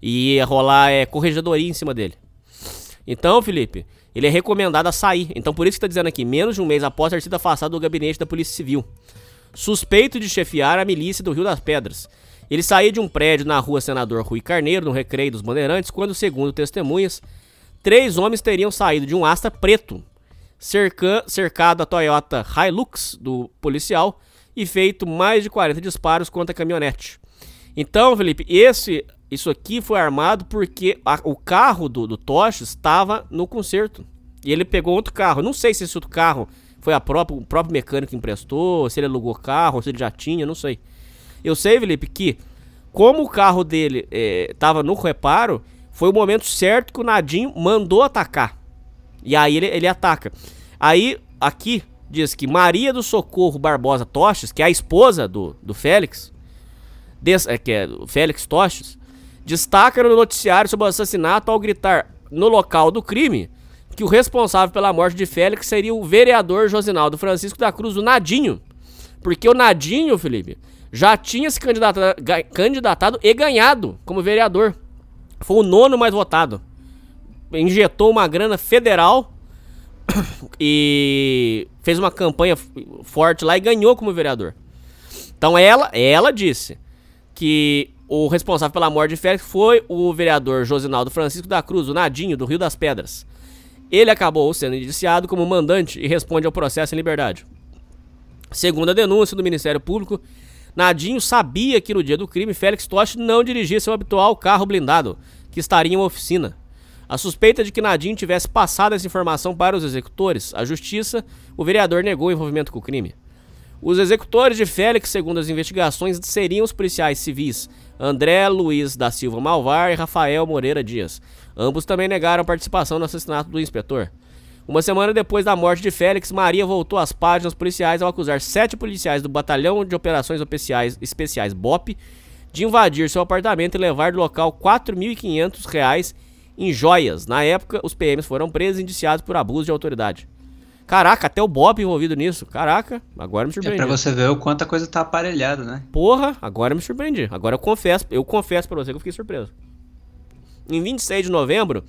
e ia rolar é, corregedoria em cima dele. Então, Felipe, ele é recomendado a sair. Então, por isso que está dizendo aqui, menos de um mês após ter sido afastado do gabinete da Polícia Civil. Suspeito de chefiar a milícia do Rio das Pedras. Ele saía de um prédio na rua Senador Rui Carneiro, no Recreio dos Bandeirantes, quando, segundo testemunhas, três homens teriam saído de um Astra preto, cerca, cercado a Toyota Hilux do policial e feito mais de 40 disparos contra a caminhonete. Então, Felipe, esse, isso aqui foi armado porque a, o carro do, do Toches estava no conserto. E ele pegou outro carro. não sei se esse outro carro foi a própria, o próprio mecânico que emprestou, se ele alugou carro, se ele já tinha, não sei. Eu sei, Felipe, que como o carro dele estava eh, no reparo, foi o momento certo que o Nadinho mandou atacar. E aí ele, ele ataca. Aí, aqui, diz que Maria do Socorro Barbosa Toches, que é a esposa do, do Félix, des, é, que é o Félix Toches, destaca no noticiário sobre o assassinato ao gritar no local do crime que o responsável pela morte de Félix seria o vereador Josinaldo Francisco da Cruz, o Nadinho. Porque o Nadinho, Felipe, já tinha se candidatado, candidatado e ganhado como vereador. Foi o nono mais votado. injetou uma grana federal *coughs* e fez uma campanha forte lá e ganhou como vereador. Então ela, ela disse que o responsável pela morte de Félix foi o vereador Josinaldo Francisco da Cruz, o Nadinho, do Rio das Pedras. Ele acabou sendo indiciado como mandante e responde ao processo em liberdade. Segundo a denúncia do Ministério Público, Nadinho sabia que no dia do crime Félix Toche não dirigia seu habitual carro blindado, que estaria em uma oficina. A suspeita de que Nadinho tivesse passado essa informação para os executores, a justiça, o vereador negou o envolvimento com o crime. Os executores de Félix, segundo as investigações, seriam os policiais civis André Luiz da Silva Malvar e Rafael Moreira Dias. Ambos também negaram participação no assassinato do inspetor. Uma semana depois da morte de Félix, Maria voltou às páginas policiais ao acusar sete policiais do Batalhão de Operações Especiais, Especiais BOP de invadir seu apartamento e levar do local R$ 4.500 em joias. Na época, os PMs foram presos e indiciados por abuso de autoridade. Caraca, até o BOP envolvido nisso. Caraca, agora me surpreendi. É pra você ver o quanto a coisa tá aparelhada, né? Porra, agora me surpreendi. Agora eu confesso, eu confesso pra você que eu fiquei surpreso. Em 26 de novembro,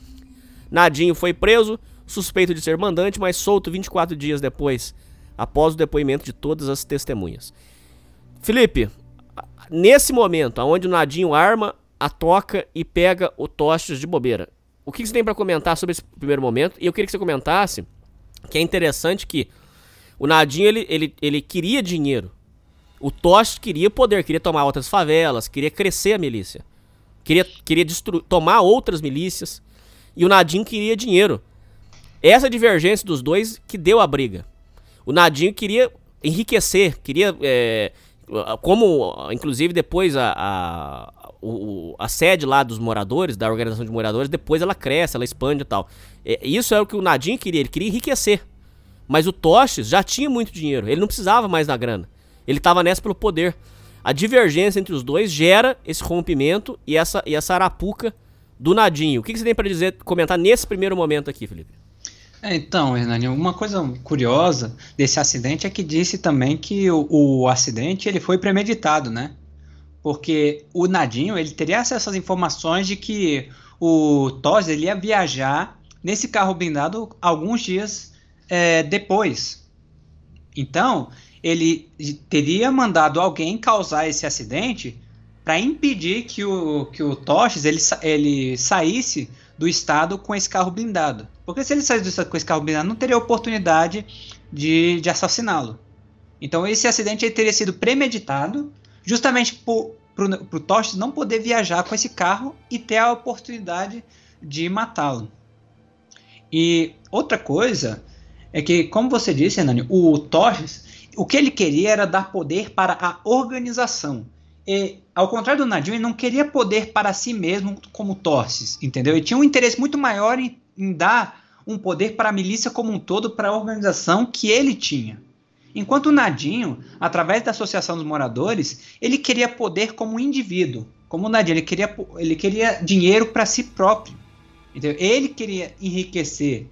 Nadinho foi preso, suspeito de ser mandante, mas solto 24 dias depois, após o depoimento de todas as testemunhas. Felipe, nesse momento, aonde o Nadinho arma a toca e pega o Tostes de bobeira, o que você tem para comentar sobre esse primeiro momento? E eu queria que você comentasse que é interessante que o Nadinho ele, ele, ele queria dinheiro. O Tostes queria poder, queria tomar outras favelas, queria crescer a milícia. Queria, queria tomar outras milícias. E o Nadinho queria dinheiro. Essa divergência dos dois que deu a briga. O Nadinho queria enriquecer, queria. É, como, inclusive, depois a, a, o, a sede lá dos moradores, da organização de moradores, depois ela cresce, ela expande e tal. É, isso é o que o Nadinho queria, ele queria enriquecer. Mas o Toches já tinha muito dinheiro, ele não precisava mais da grana. Ele estava nessa pelo poder. A divergência entre os dois gera esse rompimento e essa, e essa arapuca do Nadinho. O que, que você tem para dizer, comentar nesse primeiro momento aqui, Felipe? É, então, Hernani, uma coisa curiosa desse acidente é que disse também que o, o, acidente ele foi premeditado, né? Porque o Nadinho ele teria acesso às informações de que o Tos ele ia viajar nesse carro blindado alguns dias é, depois. Então, ele teria mandado alguém causar esse acidente para impedir que o, que o Toches ele, ele saísse do estado com esse carro blindado. Porque se ele saísse do estado com esse carro blindado, não teria oportunidade de, de assassiná-lo. Então esse acidente teria sido premeditado justamente para o Tosh não poder viajar com esse carro e ter a oportunidade de matá-lo. E outra coisa é que, como você disse, Hernani, o Torres, o que ele queria era dar poder para a organização. E, ao contrário do Nadinho, ele não queria poder para si mesmo como Torres, entendeu? Ele tinha um interesse muito maior em, em dar um poder para a milícia como um todo, para a organização que ele tinha. Enquanto o Nadinho, através da Associação dos Moradores, ele queria poder como indivíduo. Como o Nadinho, ele queria, ele queria dinheiro para si próprio. Entendeu? Ele queria enriquecer.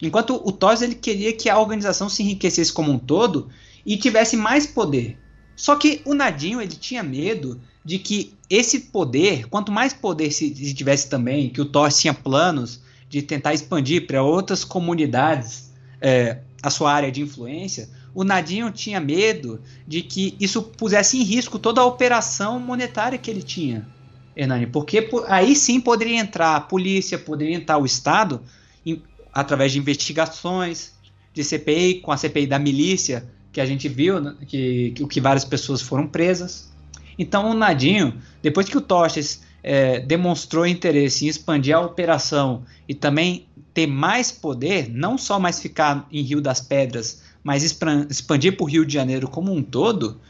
Enquanto o Tos ele queria que a organização se enriquecesse como um todo e tivesse mais poder. Só que o Nadinho ele tinha medo de que esse poder, quanto mais poder se, se tivesse também, que o Tos tinha planos de tentar expandir para outras comunidades é, a sua área de influência, o Nadinho tinha medo de que isso pusesse em risco toda a operação monetária que ele tinha, Hernani, porque aí sim poderia entrar a polícia, poderia entrar o Estado em, através de investigações, de CPI, com a CPI da milícia, que a gente viu né, que, que, que várias pessoas foram presas. Então o Nadinho, depois que o Tostes é, demonstrou interesse em expandir a operação e também ter mais poder, não só mais ficar em Rio das Pedras, mas expandir para o Rio de Janeiro como um todo,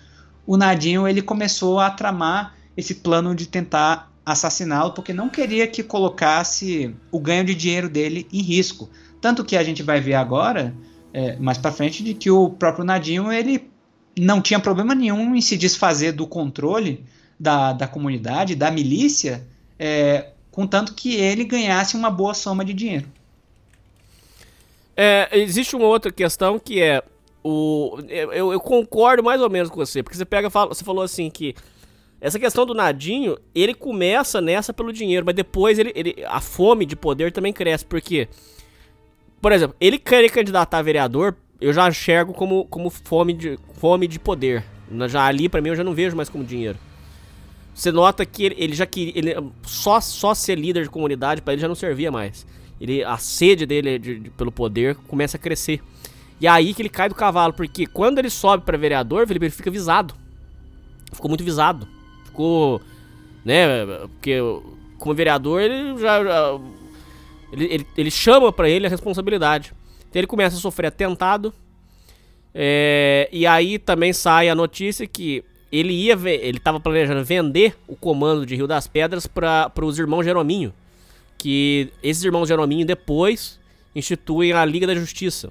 o Nadinho ele começou a tramar esse plano de tentar assassiná-lo porque não queria que colocasse o ganho de dinheiro dele em risco. Tanto que a gente vai ver agora, é, mais para frente, de que o próprio Nadinho ele não tinha problema nenhum em se desfazer do controle da, da comunidade, da milícia, é, contanto que ele ganhasse uma boa soma de dinheiro. É, existe uma outra questão que é o eu, eu, concordo mais ou menos com você, porque você pega, você falou assim que essa questão do Nadinho, ele começa nessa pelo dinheiro, mas depois ele, ele a fome de poder também cresce, porque, por exemplo, ele querer candidatar a vereador, eu já enxergo como, como fome, de, fome de poder. Já ali, para mim, eu já não vejo mais como dinheiro. Você nota que ele, ele já queria. Ele, só, só ser líder de comunidade para ele já não servia mais. Ele, a sede dele de, de, pelo poder começa a crescer. E é aí que ele cai do cavalo, porque quando ele sobe para vereador, Felipe, ele fica visado. Ficou muito visado. Ficou. Né? Porque como vereador ele já. já ele, ele, ele, chama para ele a responsabilidade. Então ele começa a sofrer atentado. É, e aí também sai a notícia que ele ia ele estava planejando vender o comando de Rio das Pedras para os irmãos Jerominho, que esses irmãos Jerominho depois instituem a Liga da Justiça.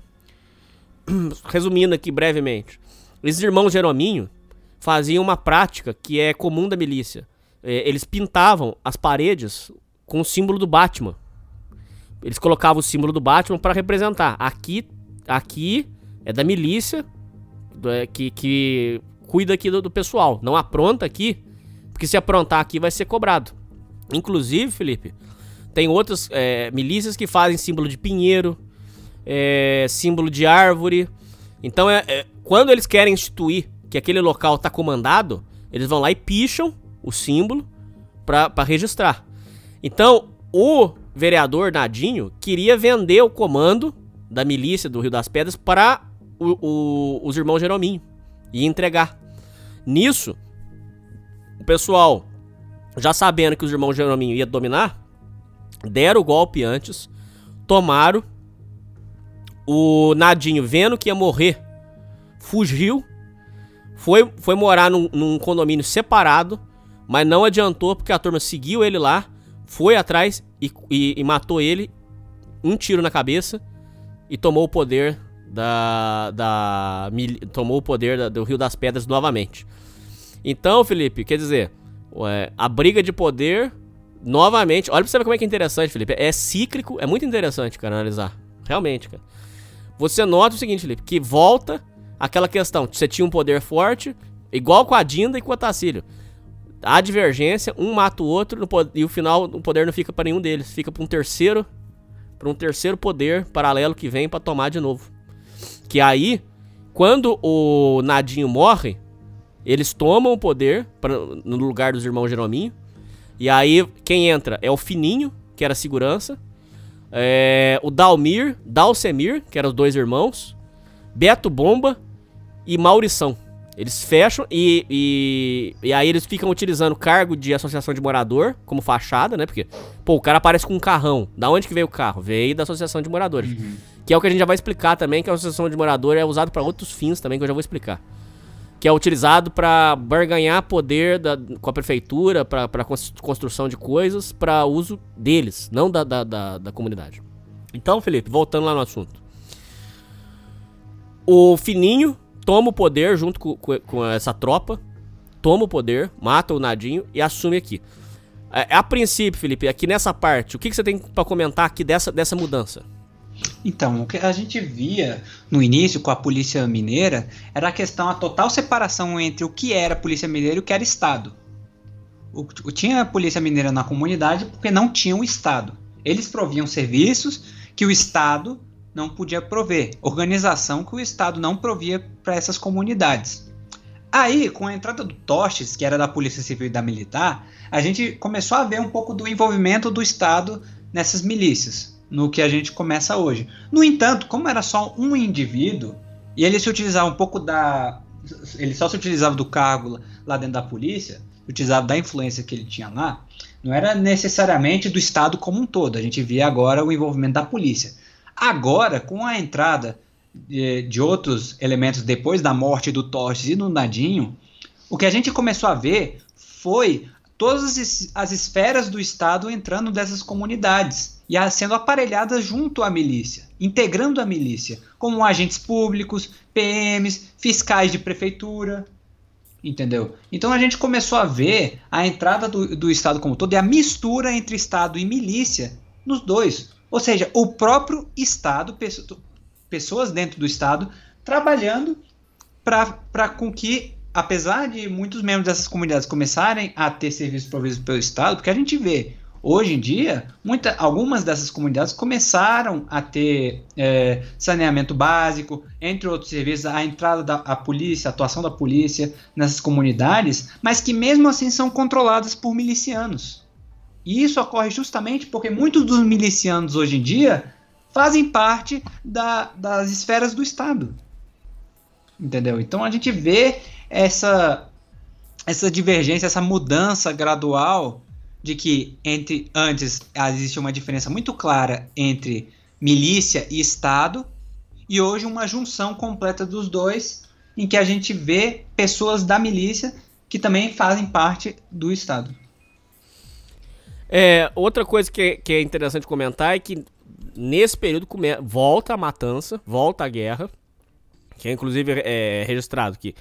*clears throat* Resumindo aqui brevemente, esses irmãos Jerominho faziam uma prática que é comum da milícia. É, eles pintavam as paredes com o símbolo do Batman. Eles colocavam o símbolo do Batman para representar. Aqui, aqui é da milícia é, que, que cuida aqui do, do pessoal. Não apronta aqui, porque se aprontar aqui vai ser cobrado. Inclusive, Felipe, tem outras é, milícias que fazem símbolo de pinheiro, é, símbolo de árvore. Então, é, é quando eles querem instituir que aquele local está comandado, eles vão lá e picham o símbolo para registrar. Então, o vereador Nadinho queria vender o comando da milícia do Rio das Pedras para os irmãos Jerominho e entregar. Nisso, o pessoal, já sabendo que os irmãos Jerominho ia dominar, deram o golpe antes, tomaram. O Nadinho, vendo que ia morrer, fugiu, foi, foi morar num, num condomínio separado, mas não adiantou porque a turma seguiu ele lá, foi atrás e, e, e matou ele, um tiro na cabeça e tomou o poder da, da tomou o poder da, do Rio das Pedras novamente. Então, Felipe, quer dizer, a briga de poder novamente. Olha pra você ver como é que é interessante, Felipe. É cíclico, é muito interessante, cara, analisar. Realmente, cara. Você nota o seguinte, Felipe, que volta aquela questão. Você tinha um poder forte, igual com a Dinda e com o Tacílio. Há divergência, um mata o outro e o final o poder não fica para nenhum deles, fica para um terceiro, para um terceiro poder paralelo que vem para tomar de novo. Que aí, quando o Nadinho morre, eles tomam o poder pra, no lugar dos irmãos Jerominho. E aí, quem entra é o Fininho, que era segurança. É, o Dalmir, Dalcemir, que eram os dois irmãos. Beto Bomba e Maurição. Eles fecham e, e, e, aí eles ficam utilizando cargo de associação de morador como fachada, né? Porque, pô, o cara aparece com um carrão. Da onde que veio o carro? Veio da associação de moradores. Uhum. Que é o que a gente já vai explicar também, que a associação de morador é usado para outros fins também, que eu já vou explicar. Que é utilizado para barganhar poder da, com a prefeitura, para construção de coisas, para uso deles, não da, da, da, da comunidade. Então, Felipe, voltando lá no assunto. O Fininho toma o poder junto com, com, com essa tropa, toma o poder, mata o Nadinho e assume aqui. É, a princípio, Felipe, aqui nessa parte, o que, que você tem para comentar aqui dessa, dessa mudança? Então, o que a gente via no início com a polícia mineira era a questão, a total separação entre o que era polícia mineira e o que era Estado. O, o, tinha a polícia mineira na comunidade porque não tinha o Estado. Eles proviam serviços que o Estado não podia prover, organização que o Estado não provia para essas comunidades. Aí, com a entrada do Tostes, que era da Polícia Civil e da Militar, a gente começou a ver um pouco do envolvimento do Estado nessas milícias, no que a gente começa hoje. No entanto, como era só um indivíduo, e ele se utilizava um pouco da. Ele só se utilizava do cargo lá dentro da polícia, utilizava da influência que ele tinha lá, não era necessariamente do Estado como um todo. A gente via agora o envolvimento da polícia. Agora, com a entrada de, de outros elementos depois da morte do Torres e do Nadinho, o que a gente começou a ver foi todas as esferas do Estado entrando dessas comunidades e sendo aparelhadas junto à milícia, integrando a milícia, como agentes públicos, PMs, fiscais de prefeitura, entendeu? Então a gente começou a ver a entrada do, do Estado como todo e a mistura entre Estado e milícia nos dois. Ou seja, o próprio Estado, pessoas dentro do Estado, trabalhando para com que apesar de muitos membros dessas comunidades começarem a ter serviços providos pelo Estado, porque a gente vê hoje em dia, muita, algumas dessas comunidades começaram a ter é, saneamento básico, entre outros serviços, a entrada da a polícia, a atuação da polícia nessas comunidades, mas que mesmo assim são controladas por milicianos. E isso ocorre justamente porque muitos dos milicianos hoje em dia fazem parte da, das esferas do Estado. Entendeu? Então a gente vê essa, essa divergência, essa mudança gradual de que entre antes existe uma diferença muito clara entre milícia e Estado, e hoje uma junção completa dos dois, em que a gente vê pessoas da milícia que também fazem parte do Estado. É, outra coisa que, que é interessante comentar é que nesse período come, volta a matança, volta a guerra, que é inclusive é, registrado aqui.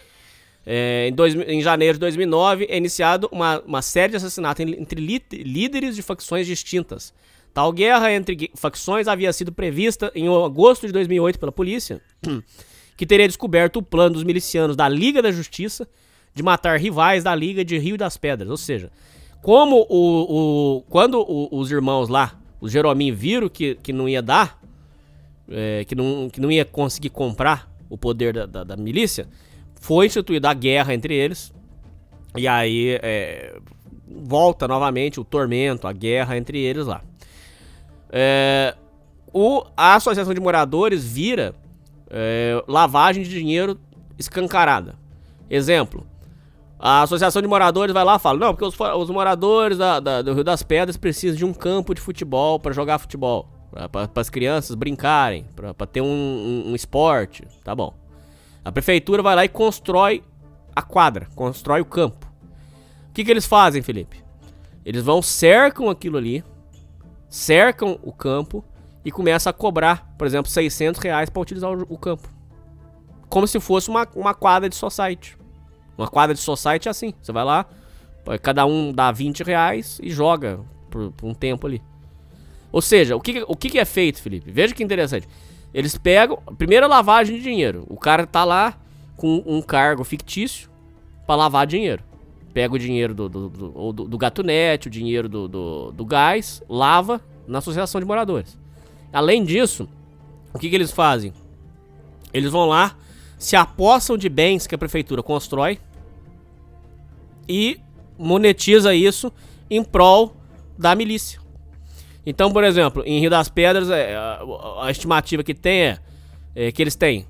É, em, dois, em, janeiro de 2009 é iniciado uma, uma série de assassinatos entre líderes de facções distintas. Tal guerra entre facções havia sido prevista em agosto de 2008 pela polícia, *clears throat* que teria descoberto o plano dos milicianos da Liga da Justiça de matar rivais da Liga de Rio das Pedras. Ou seja, como o, o quando o, os irmãos lá, os Jerominho, viram que, que não ia dar, é, que, não, que não ia conseguir comprar o poder da, da, da milícia, foi instituída a guerra entre eles. E aí é, volta novamente o tormento, a guerra entre eles lá. É, o, a associação de moradores vira é, lavagem de dinheiro escancarada. Exemplo: a associação de moradores vai lá e fala: Não, porque os, os moradores da, da, do Rio das Pedras precisam de um campo de futebol para jogar futebol, para as crianças brincarem, para ter um, um, um esporte. Tá bom. A prefeitura vai lá e constrói a quadra, constrói o campo. O que, que eles fazem, Felipe? Eles vão, cercam aquilo ali, cercam o campo e começam a cobrar, por exemplo, 600 reais para utilizar o, o, campo. Como se fosse uma, uma quadra de society. Uma quadra de society é assim. Você vai lá, cada um dá 20 reais e joga por, por um tempo ali. Ou seja, o que, o que é feito, Felipe? Veja que interessante. Eles pegam. Primeira lavagem de dinheiro. O cara tá lá com um cargo fictício para lavar dinheiro. Pega o dinheiro do, do, do, do, do gatunete, o dinheiro do, do, do gás, lava na associação de moradores. Além disso, o que, que eles fazem? Eles vão lá, se apossam de bens que a prefeitura constrói e monetiza isso em prol da milícia. Então, por exemplo, em Rio das Pedras, é, a, estimativa que tem é, é, que eles têm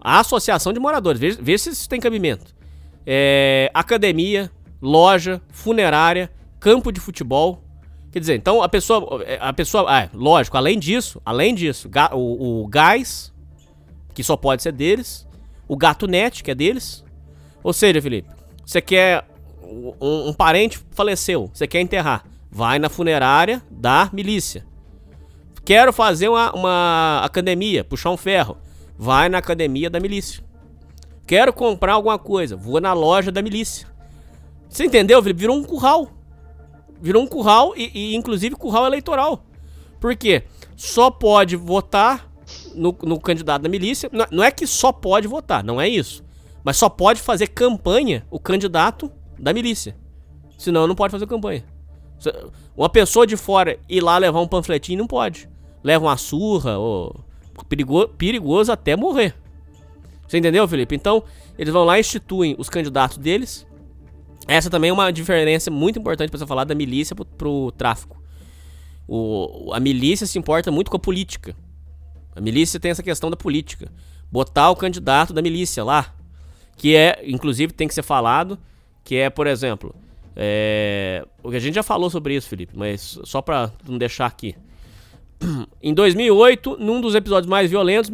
a associação de moradores, veja se isso tem cabimento. É, academia, loja, funerária, campo de futebol. Quer dizer, então a pessoa. A pessoa. Ah, lógico, além disso, além disso, o, o gás, que só pode ser deles. O gato net, que é deles. Ou seja, Felipe, você quer. Um, um parente faleceu, você quer enterrar vai na funerária da milícia. Quero fazer uma, uma academia, puxar um ferro. Vai na academia da milícia. Quero comprar alguma coisa, vou na loja da milícia. Você entendeu? Virou um curral. Virou um curral e, e inclusive curral eleitoral. Por quê? Só pode votar no, no candidato da milícia. Não, não é que só pode votar, não é isso. Mas só pode fazer campanha o candidato da milícia. Senão não pode fazer campanha. Uma pessoa de fora ir lá levar um panfletinho não pode. Leva uma surra, ou perigoso, perigoso até morrer. Você entendeu, Felipe? Então, eles vão lá e instituem os candidatos deles. Essa também é uma diferença muito importante para você falar da milícia pro, pro tráfico. O, a milícia se importa muito com a política. A milícia tem essa questão da política. Botar o candidato da milícia lá. Que é, inclusive, tem que ser falado. Que é, por exemplo, é, a gente já falou sobre isso, Felipe, mas só para não deixar aqui. *clears throat* Em 2008, num dos episódios mais violentos,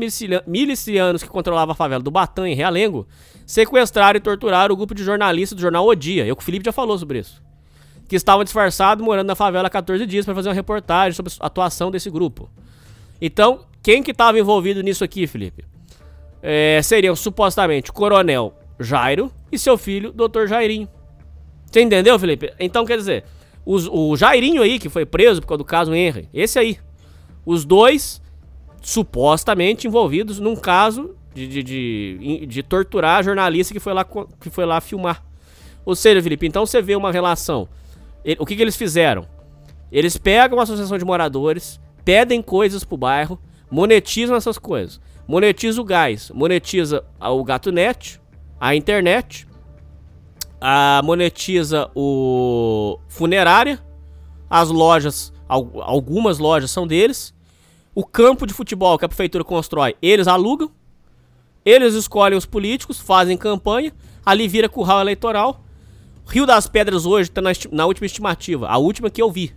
milicianos que controlavam a favela do Batã, em Realengo, sequestraram e torturaram o grupo de jornalistas do jornal O Dia. Eu que o Felipe já falou sobre isso. Que estavam disfarçados morando na favela há 14 dias para fazer uma reportagem sobre a atuação desse grupo. Então, quem que estava envolvido nisso aqui, Felipe? É, seriam supostamente o Coronel Jairo e seu filho, Dr. Jairinho. Você entendeu, Felipe? Então, quer dizer, os, o Jairinho aí, que foi preso por causa do caso Henry, esse aí. Os dois supostamente envolvidos num caso de, de, de, de torturar a jornalista que foi, lá, que foi lá filmar. Ou seja, Felipe, então você vê uma relação. O que, que eles fizeram? Eles pegam a associação de moradores, pedem coisas pro bairro, monetizam essas coisas. Monetiza o gás, monetiza o gato net, a internet, a monetiza o funerária, as lojas, algumas lojas são deles. O campo de futebol que a prefeitura constrói, eles alugam. Eles escolhem os políticos, fazem campanha, ali vira curral eleitoral. Rio das Pedras hoje está na, na, última estimativa, a última que eu vi.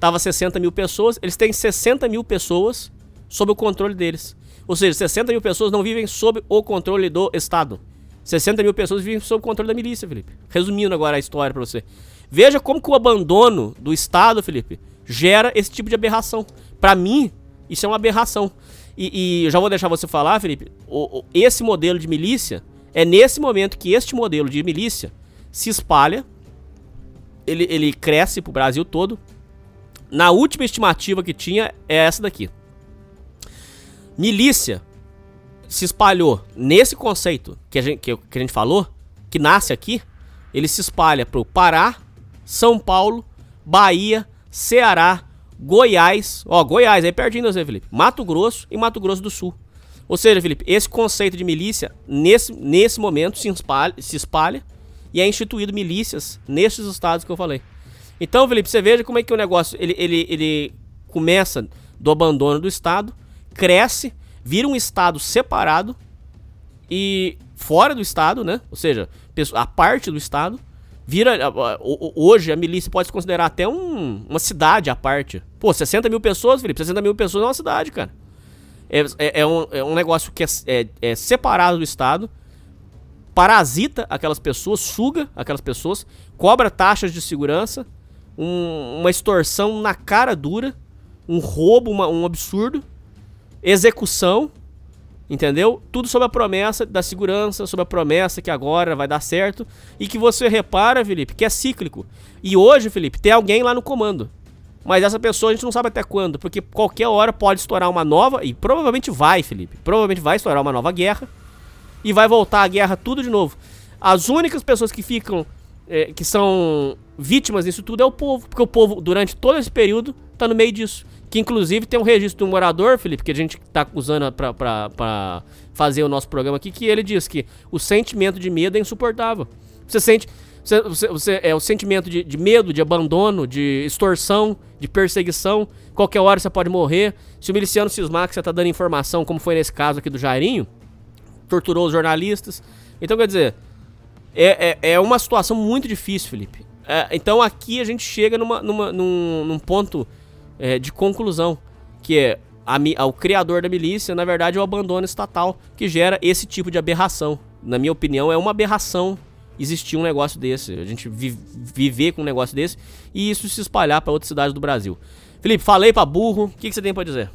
Tava 60 mil pessoas, eles têm 60 mil pessoas sob o controle deles. Ou seja, 60 mil pessoas não vivem sob o controle do Estado. 60 mil pessoas vivem sob controle da milícia, Felipe. Resumindo agora a história para você. Veja como que o abandono do Estado, Felipe, gera esse tipo de aberração. Para mim, isso é uma aberração. E, e já vou deixar você falar, Felipe. O, o, esse modelo de milícia é nesse momento que este modelo de milícia se espalha. Ele, ele cresce pro Brasil todo. Na última estimativa que tinha é essa daqui. Milícia se espalhou nesse conceito que a gente, que, que a gente falou, que nasce aqui, ele se espalha pro Pará, São Paulo, Bahia, Ceará, Goiás, ó, Goiás, aí pertinho você, Felipe, Mato Grosso e Mato Grosso do Sul. Ou seja, Felipe, esse conceito de milícia, nesse, nesse momento, se espalha, se espalha e é instituído milícias nesses estados que eu falei. Então, Felipe, você veja como é que o negócio, ele, ele, ele começa do abandono do Estado, cresce, vira um Estado separado e fora do Estado, né? Ou seja, a parte do Estado, vira. Hoje a milícia pode se considerar até um, uma cidade à parte. Pô, 60 mil pessoas, Felipe, 60 mil pessoas é uma cidade, cara. É, é, é, um, é um negócio que é, é, é, separado do Estado, parasita aquelas pessoas, suga aquelas pessoas, cobra taxas de segurança, um, uma extorsão na cara dura, um roubo, uma, um absurdo, execução, Entendeu? Tudo sob a promessa da segurança, sob a promessa que agora vai dar certo. E que você repara, Felipe, que é cíclico. E hoje, Felipe, tem alguém lá no comando. Mas essa pessoa a gente não sabe até quando, porque qualquer hora pode estourar uma nova, e provavelmente vai, Felipe. Provavelmente vai estourar uma nova guerra. E vai voltar a guerra tudo de novo. As únicas pessoas que ficam, é, que são vítimas disso tudo é o povo. Porque o povo, durante todo esse período, tá no meio disso. Que inclusive tem um registro do morador, Felipe, que a gente tá usando pra fazer o nosso programa aqui, que ele diz que o sentimento de medo é insuportável. Você sente. Você, você, você é o sentimento de, de, medo, de abandono, de extorsão, de perseguição. Qualquer hora você pode morrer. Se o miliciano cismar que você tá dando informação, como foi nesse caso aqui do Jairinho, torturou os jornalistas. Então, quer dizer, é, é, é uma situação muito difícil, Felipe. É, então aqui a gente chega numa, numa, num, num ponto é, de conclusão, que é a, a, o criador da milícia, na verdade, é o abandono estatal, que gera esse tipo de aberração. Na minha opinião, é uma aberração existir um negócio desse, a gente vi, viver com um negócio desse e isso se espalhar para outras cidades do Brasil. Felipe, falei para burro, o que, que, você tem para dizer?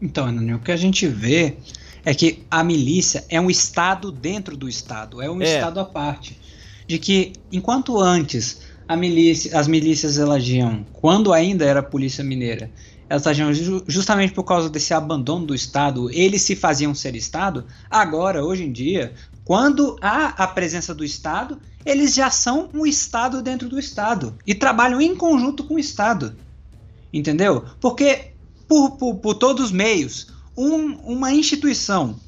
Então, o que a gente vê é que a milícia é um estado dentro do estado, é um é. estado à parte. De que enquanto antes milícia, as milícias agiam, quando ainda era a polícia mineira, elas agiam justamente por causa desse abandono do Estado, eles se faziam ser Estado, agora, hoje em dia, quando há a presença do Estado, eles já são um Estado dentro do Estado e trabalham em conjunto com o Estado. Entendeu? Porque, por, por, por todos os meios, um, uma instituição,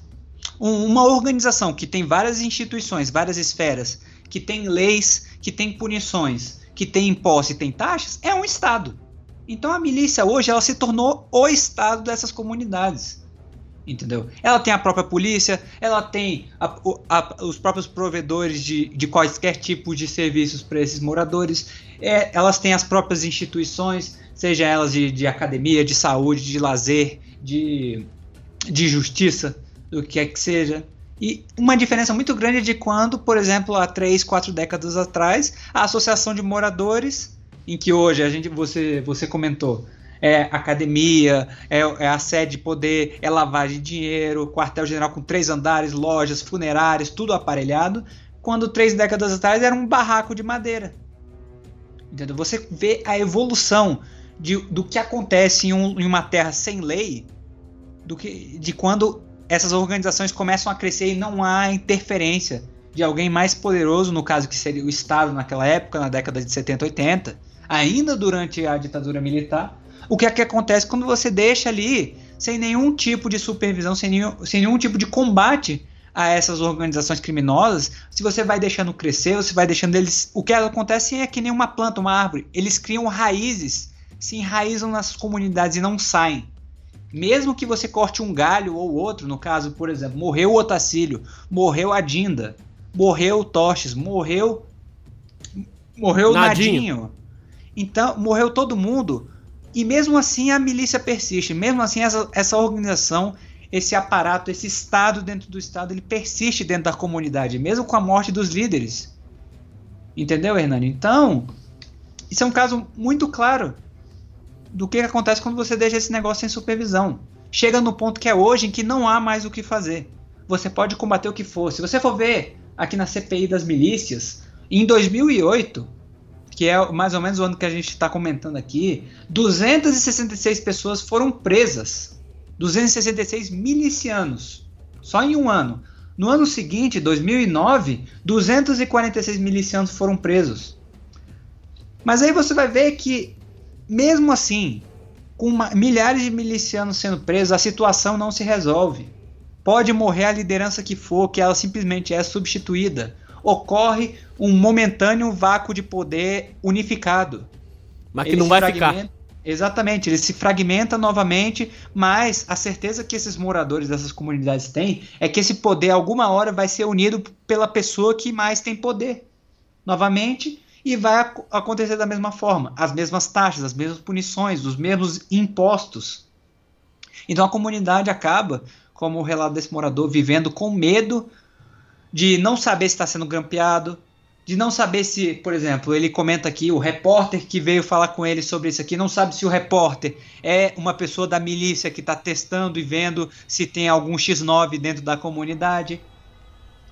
um, uma organização que tem várias instituições, várias esferas, que tem leis, que tem punições, que tem impostos e tem taxas, é um Estado. Então a milícia hoje ela se tornou o Estado dessas comunidades. Entendeu? Ela tem a própria polícia, ela tem a, a, os próprios provedores de, de quaisquer tipo de serviços para esses moradores, é, elas têm as próprias instituições, seja elas de, de academia, de saúde, de lazer, de, de justiça, do que é que seja. E uma diferença muito grande de quando, por exemplo, há três, quatro décadas atrás, a associação de moradores, em que hoje a gente, você, você comentou, é academia, é, é a sede de poder, é lavagem de dinheiro, quartel-general com três andares, lojas, funerárias, tudo aparelhado, quando três décadas atrás era um barraco de madeira. Entendeu? Você vê a evolução de, do que acontece em, um, em uma terra sem lei, do que, de quando essas organizações começam a crescer e não há interferência de alguém mais poderoso, no caso que seria o Estado naquela época, na década de 70, 80, ainda durante a ditadura militar, o que é que acontece quando você deixa ali sem nenhum tipo de supervisão, sem nenhum, sem nenhum tipo de combate a essas organizações criminosas, se você vai deixando crescer, você vai deixando eles. O que acontece é que nem uma planta, uma árvore. Eles criam raízes, se enraizam nas comunidades e não saem. Mesmo que você corte um galho ou outro, no caso, por exemplo, morreu o Otacílio, morreu a Dinda, morreu o Toches, morreu. Morreu o Nadinho. Nadinho. Então, morreu todo mundo. E mesmo assim a milícia persiste, mesmo assim essa, essa organização, esse aparato, esse Estado dentro do Estado, ele persiste dentro da comunidade, mesmo com a morte dos líderes. Entendeu, Hernani? Então, isso é um caso muito claro do que acontece quando você deixa esse negócio sem supervisão. Chega no ponto que é hoje em que não há mais o que fazer. Você pode combater o que for. Se você for ver aqui na CPI das milícias, em 2008, que é mais ou menos o ano que a gente está comentando aqui, 266 pessoas foram presas. 266 milicianos. Só em um ano. No ano seguinte, 2009, 246 milicianos foram presos. Mas aí você vai ver que, mesmo assim, com uma, milhares de milicianos sendo presos, a situação não se resolve. Pode morrer a liderança que for, que ela simplesmente é substituída ocorre um momentâneo vácuo de poder unificado. Mas que ele não vai ficar. Exatamente, ele se fragmenta novamente, mas a certeza que esses moradores dessas comunidades têm é que esse poder, alguma hora, vai ser unido pela pessoa que mais tem poder. Novamente, e vai acontecer da mesma forma. As mesmas taxas, as mesmas punições, os mesmos impostos. Então a comunidade acaba, como o relato desse morador, vivendo com medo de não saber se está sendo grampeado, de não saber se, por exemplo, ele comenta aqui, o repórter que veio falar com ele sobre isso aqui, não sabe se o repórter é uma pessoa da milícia que está testando e vendo se tem algum X9 dentro da comunidade.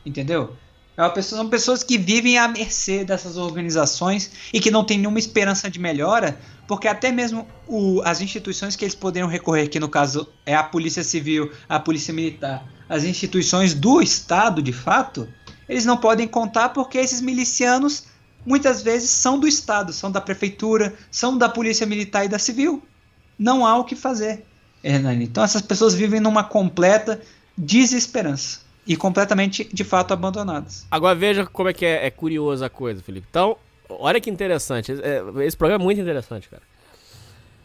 Entendeu? É pessoa, são pessoas que vivem à mercê dessas organizações e que não tem nenhuma esperança de melhora, porque até mesmo o, as instituições que eles poderiam recorrer, que no caso é a Polícia Civil, a Polícia Militar, as instituições do Estado, de fato, eles não podem contar porque esses milicianos muitas vezes são do Estado, são da prefeitura, são da polícia militar e da civil. Não há o que fazer, Hernani. Então essas pessoas vivem numa completa desesperança e completamente, de fato, abandonadas. Agora veja como é que é, é curiosa a coisa, Felipe. Então, olha que interessante. É, esse programa é muito interessante, cara.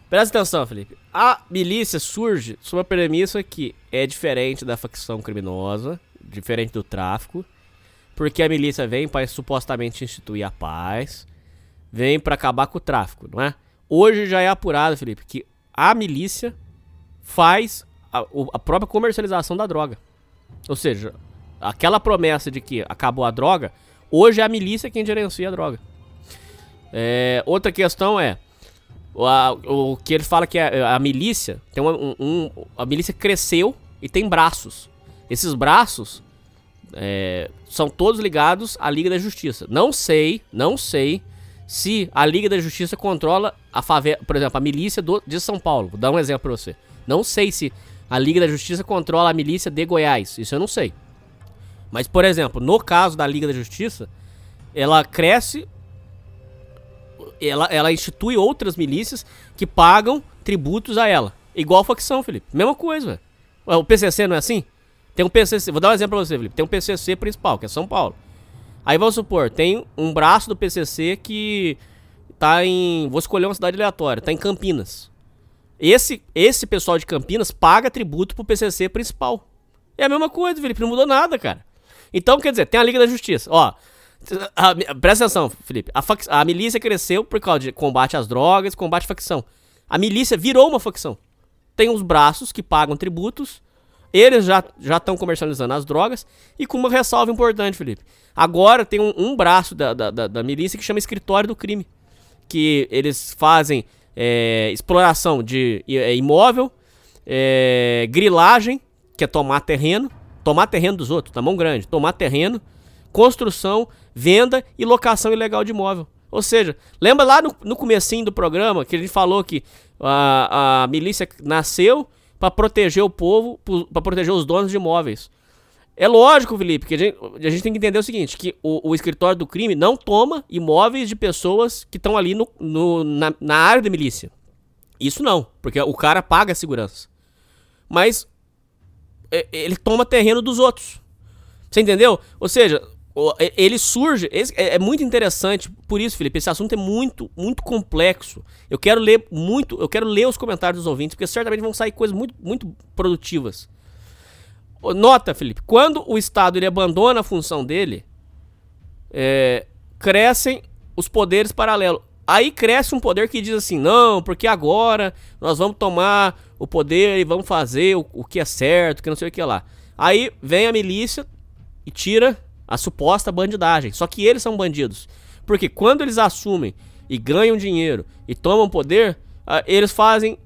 Presta atenção, Felipe. A milícia surge sob a premissa que é diferente da facção criminosa, diferente do tráfico, porque a milícia vem para supostamente instituir a paz, vem para acabar com o tráfico, não é? Hoje já é apurado, Felipe, que a milícia faz a, a própria comercialização da droga. Ou seja, aquela promessa de que acabou a droga, hoje é a milícia quem gerencia a droga. É, outra questão é o, o que ele fala que a, a milícia tem um, um, a milícia cresceu e tem braços. Esses braços é, são todos ligados à Liga da Justiça. Não sei, não sei se a Liga da Justiça controla a favela, por exemplo, a milícia do, de São Paulo. Vou dar um exemplo para você. Não sei se a Liga da Justiça controla a milícia de Goiás. Isso eu não sei. Mas, por exemplo, no caso da Liga da Justiça, ela cresce ela, ela institui outras milícias que pagam tributos a ela. Igual facção, Felipe. Mesma coisa, velho. O PCC não é assim? Tem um PCC, vou dar um exemplo pra você, Felipe. Tem um PCC principal, que é São Paulo. Aí vamos supor, tem um braço do PCC que tá em. Vou escolher uma cidade aleatória, tá em Campinas. Esse, esse pessoal de Campinas paga tributo pro PCC principal. É a mesma coisa, Felipe, não mudou nada, cara. Então, quer dizer, tem a Liga da Justiça. Ó, a, presta atenção, Felipe. A, fac, a milícia cresceu por causa de combate às drogas, combate à facção. A milícia virou uma facção. Tem os braços que pagam tributos. Eles já estão comercializando as drogas. E com uma ressalva importante, Felipe. Agora tem um, um braço da, da, da, da, milícia que chama Escritório do Crime. Que eles fazem é, exploração de é, imóvel, é, grilagem, que é tomar terreno. Tomar terreno dos outros, tá mão grande. Tomar terreno, construção venda e locação ilegal de imóvel. Ou seja, lembra lá no, no comecinho do programa que gente falou que a, a milícia nasceu para proteger o povo, para proteger os donos de imóveis. É lógico, Felipe, que a gente, a gente tem que entender o seguinte: que o, o, escritório do crime não toma imóveis de pessoas que estão ali no, no na, na, área da milícia. Isso não, porque o cara paga a segurança. Mas é, ele toma terreno dos outros. Você entendeu? Ou seja, ele surge. É, é muito interessante, por isso, Felipe, esse assunto é muito, muito complexo. Eu quero ler muito, eu quero ler os comentários dos ouvintes, porque certamente vão sair coisas muito, muito produtivas. Nota, Felipe, quando o Estado ele abandona a função dele, é, crescem os poderes paralelos. Aí cresce um poder que diz assim: não, porque agora nós vamos tomar o poder e vamos fazer o, o que é certo, que não sei o que lá. Aí vem a milícia e tira a suposta bandidagem. Só que eles são bandidos. Porque quando eles assumem e ganham dinheiro e tomam poder, eles fazem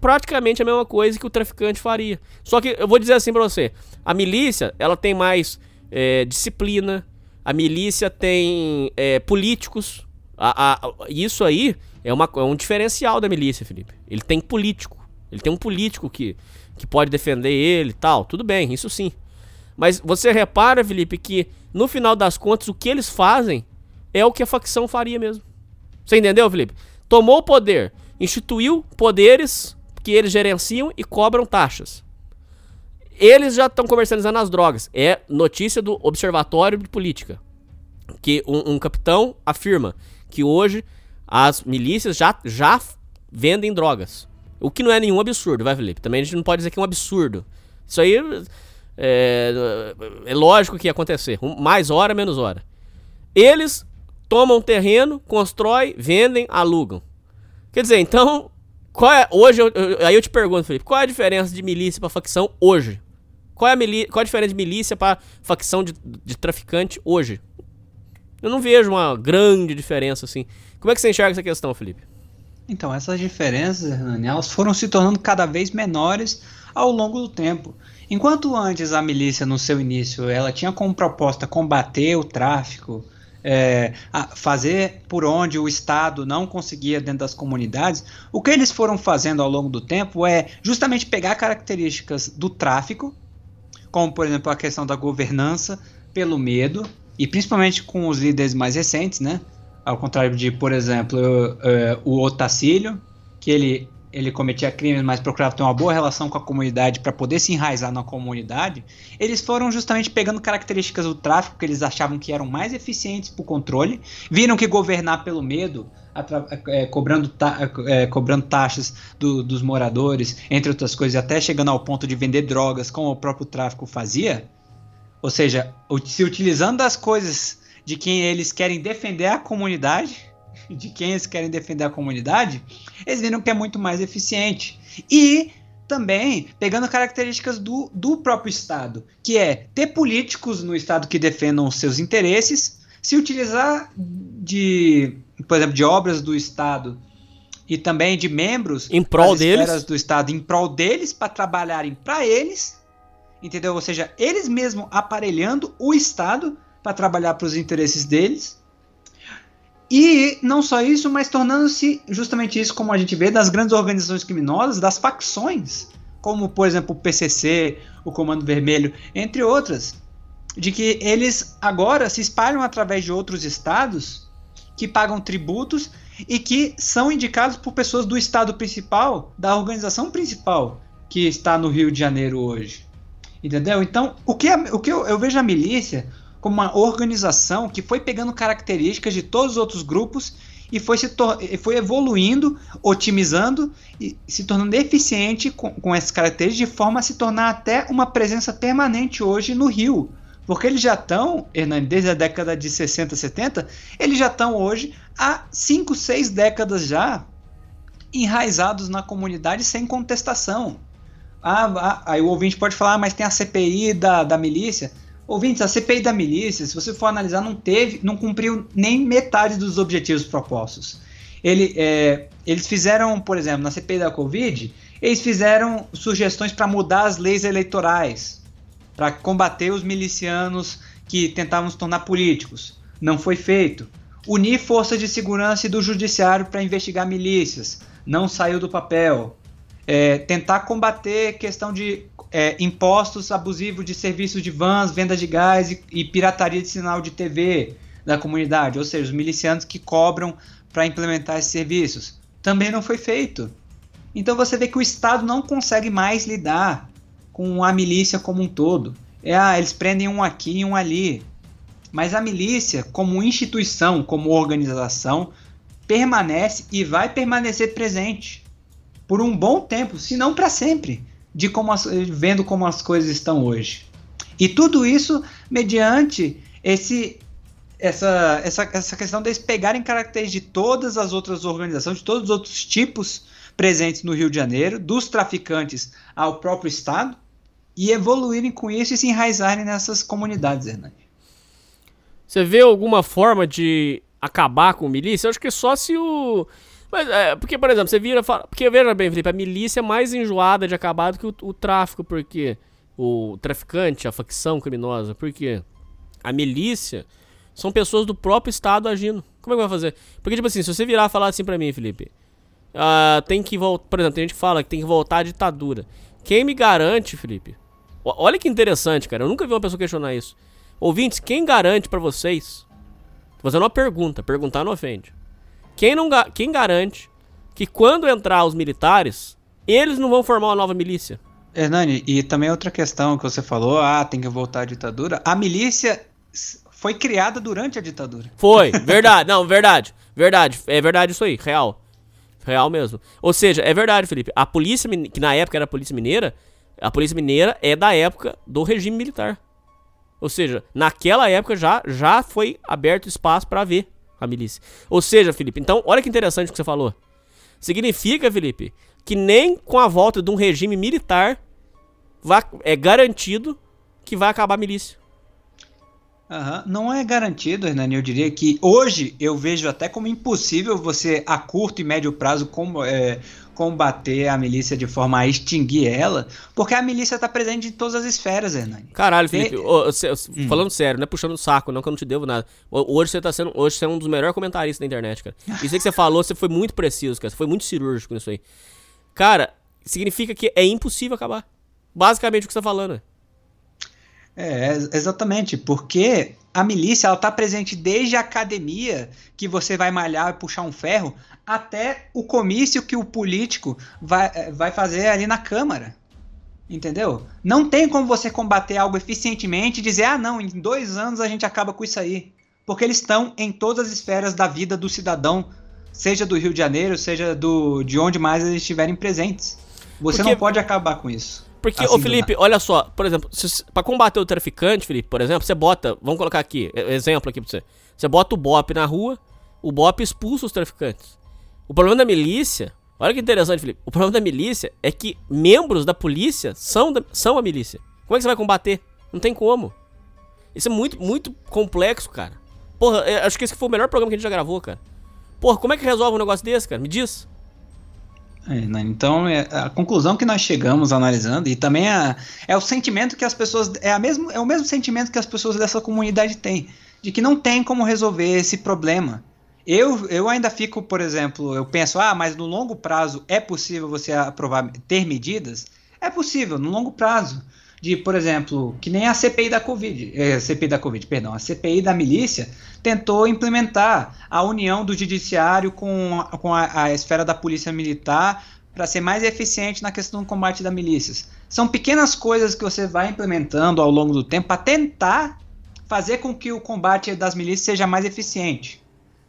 praticamente a mesma coisa que o traficante faria. Só que eu vou dizer assim para você: a milícia ela tem mais é, disciplina, a milícia tem é, políticos. A, a, isso aí é, uma, é um diferencial da milícia, Felipe. Ele tem político. Ele tem um político que, que pode defender ele e tal. Tudo bem, isso sim. Mas você repara, Felipe, que no final das contas o que eles fazem é o que a facção faria mesmo. Você entendeu, Felipe? Tomou o poder, instituiu poderes que eles gerenciam e cobram taxas. Eles já estão comercializando as drogas. É notícia do Observatório de Política. Que um, um, capitão afirma que hoje as milícias já, já vendem drogas. O que não é nenhum absurdo, vai, Felipe? Também a gente não pode dizer que é um absurdo. Isso aí é, é lógico que ia acontecer. Mais hora, menos hora. Eles tomam terreno, constroem, vendem, alugam. Quer dizer, então qual é, hoje, eu, eu, aí eu te pergunto, Felipe, qual é a diferença de milícia para facção hoje? Qual é a, qual é a diferença de milícia para facção de, de traficante hoje? Eu não vejo uma grande diferença assim. Como é que você enxerga essa questão, Felipe? Então, essas diferenças, Hernani, elas foram se tornando cada vez menores ao longo do tempo. Enquanto antes a milícia, no seu início, ela tinha como proposta combater o tráfico, é, fazer por onde o Estado não conseguia dentro das comunidades, o que eles foram fazendo ao longo do tempo é justamente pegar características do tráfico, como por exemplo a questão da governança pelo medo, e principalmente com os líderes mais recentes, né? Ao contrário de, por exemplo, uh, o Otacílio, que ele ele cometia crimes, mas procurava ter uma boa relação com a comunidade para poder se enraizar na comunidade, eles foram justamente pegando características do tráfico que eles achavam que eram mais eficientes para o controle, viram que governar pelo medo, é, cobrando, ta é, cobrando taxas do, dos moradores, entre outras coisas, até chegando ao ponto de vender drogas, como o próprio tráfico fazia, ou seja, se utilizando das coisas de quem eles querem defender a comunidade de quem eles querem defender a comunidade, eles viram que é muito mais eficiente. E também pegando características do, do próprio Estado, que é ter políticos no Estado que defendam os seus interesses, se utilizar de, por exemplo, de obras do Estado e também de membros em prol deles do Estado, em prol deles para trabalharem para eles, entendeu? Ou seja, eles mesmos aparelhando o Estado para trabalhar para os interesses deles e não só isso, mas tornando-se justamente isso, como a gente vê, das grandes organizações criminosas, das facções, como por exemplo o PCC, o Comando Vermelho, entre outras, de que eles agora se espalham através de outros estados que pagam tributos e que são indicados por pessoas do estado principal, da organização principal que está no Rio de Janeiro hoje. Entendeu? Então, o que, o que eu, eu vejo a milícia como uma organização que foi pegando características de todos os outros grupos e foi, se foi evoluindo, otimizando e se tornando eficiente com, com essas características de forma a se tornar até uma presença permanente hoje no Rio. Porque eles já estão, Hernani, desde a década de 60, 70, eles já estão hoje há 5, 6 décadas já enraizados na comunidade sem contestação. Ah, ah, aí o ouvinte pode falar, ah, mas tem a CPI da, da milícia. Ouvintes, a CPI da milícia, se você for analisar, não teve, não cumpriu nem metade dos objetivos propostos. Ele, é, eles fizeram, por exemplo, na CPI da Covid, eles fizeram sugestões para mudar as leis eleitorais, para combater os milicianos que tentavam se tornar políticos. Não foi feito. Unir forças de segurança e do judiciário para investigar milícias. Não saiu do papel. é, tentar combater questão de é, impostos abusivos de serviços de vans, venda de gás e, e pirataria de sinal de TV da comunidade, ou seja, os milicianos que cobram para implementar esses serviços. Também não foi feito. Então você vê que o Estado não consegue mais lidar com a milícia como um todo. É, ah, eles prendem um aqui e um ali. Mas a milícia, como instituição, como organização, permanece e vai permanecer presente por um bom tempo, se não para sempre, de como as, vendo como as coisas estão hoje. E tudo isso mediante esse essa, essa, essa questão deles pegarem caracteres de todas as outras organizações, de todos os outros tipos presentes no Rio de Janeiro, dos traficantes ao próprio Estado, e evoluírem com isso e se enraizarem nessas comunidades, Hernani. Você vê alguma forma de acabar com milícia? Eu acho que só se o. Mas, é, porque, por exemplo, você vira. Fala... Porque veja bem, Felipe, a milícia é mais enjoada de acabar do que o, o tráfico, porque. O traficante, a facção criminosa, porque a milícia são pessoas do próprio Estado agindo. Como é que vai fazer? Porque, tipo assim, se você virar e falar assim pra mim, Felipe, uh, tem que voltar. Por exemplo, tem gente que fala que tem que voltar à ditadura. Quem me garante, Felipe? Olha que interessante, cara. Eu nunca vi uma pessoa questionar isso. Ouvintes, quem garante para vocês? Tô fazendo uma pergunta. Perguntar não ofende. Quem, não, quem garante que quando entrar os militares, eles não vão formar uma nova milícia? Hernani, e também outra questão que você falou, ah, tem que voltar à ditadura. A milícia foi criada durante a ditadura. Foi, *laughs* verdade. Não, verdade. Verdade. É verdade isso aí, real. Real mesmo. Ou seja, é verdade, Felipe. A polícia, que na época era a polícia mineira, a polícia mineira é da época do regime militar. Ou seja, naquela época já, já foi aberto espaço para ver a milícia. Ou seja, Felipe, então, olha que interessante o que você falou. Significa, Felipe, que nem com a volta de um regime militar vai, é garantido que vai acabar a milícia. Uhum. Não é garantido, Hernani. Eu diria que hoje eu vejo até como impossível você, a curto e médio prazo, com, é, combater a milícia de forma a extinguir ela, porque a milícia está presente em todas as esferas, Hernani. Caralho, Felipe, hum. falando sério, não é puxando o saco, não que eu não te devo nada. Hoje você tá sendo, hoje você é um dos melhores comentaristas da internet, cara. *laughs* Isso aí que você falou, você foi muito preciso, cara. Você foi muito cirúrgico nisso aí. Cara, significa que é impossível acabar. Basicamente o que você tá falando. É, exatamente, porque a milícia ela tá presente desde a academia, que você vai malhar e puxar um ferro, até o comício que o político vai, é, vai fazer ali na Câmara. Entendeu? Não tem como você combater algo eficientemente e dizer, ah, não, em dois anos a gente acaba com isso aí. Porque eles estão em todas as esferas da vida do cidadão, seja do Rio de Janeiro, seja do, de onde mais eles estiverem presentes. Você Porque... não pode acabar com isso. Porque, assim, ô Felipe, olha só, por exemplo, se, pra combater o traficante, Felipe, por exemplo, você bota, vamos colocar aqui, exemplo aqui pra você. Você bota o BOP na rua, o BOP expulsa os traficantes. O problema da milícia, olha que interessante, Felipe, o problema da milícia é que membros da polícia são, da, são a milícia. Como é que você vai combater? Não tem como. Isso é muito, muito complexo, cara. Porra, acho que esse foi o melhor programa que a gente já gravou, cara. Porra, como é que resolve um negócio desse, cara? Me diz. É, né? Então, é a conclusão que nós chegamos analisando, e também é, é o sentimento que as pessoas. É, a mesmo, é o mesmo sentimento que as pessoas dessa comunidade têm, de que não tem como resolver esse problema. Eu, eu ainda fico, por exemplo, eu penso, ah, mas no longo prazo é possível você aprovar, ter medidas? É possível, no longo prazo. De, por exemplo, que nem a CPI da Covid, é, CPI da Covid, perdão, a CPI da milícia tentou implementar a união do judiciário com, com a, a esfera da polícia militar para ser mais eficiente na questão do combate da milícias. São pequenas coisas que você vai implementando ao longo do tempo para tentar fazer com que o combate das milícias seja mais eficiente.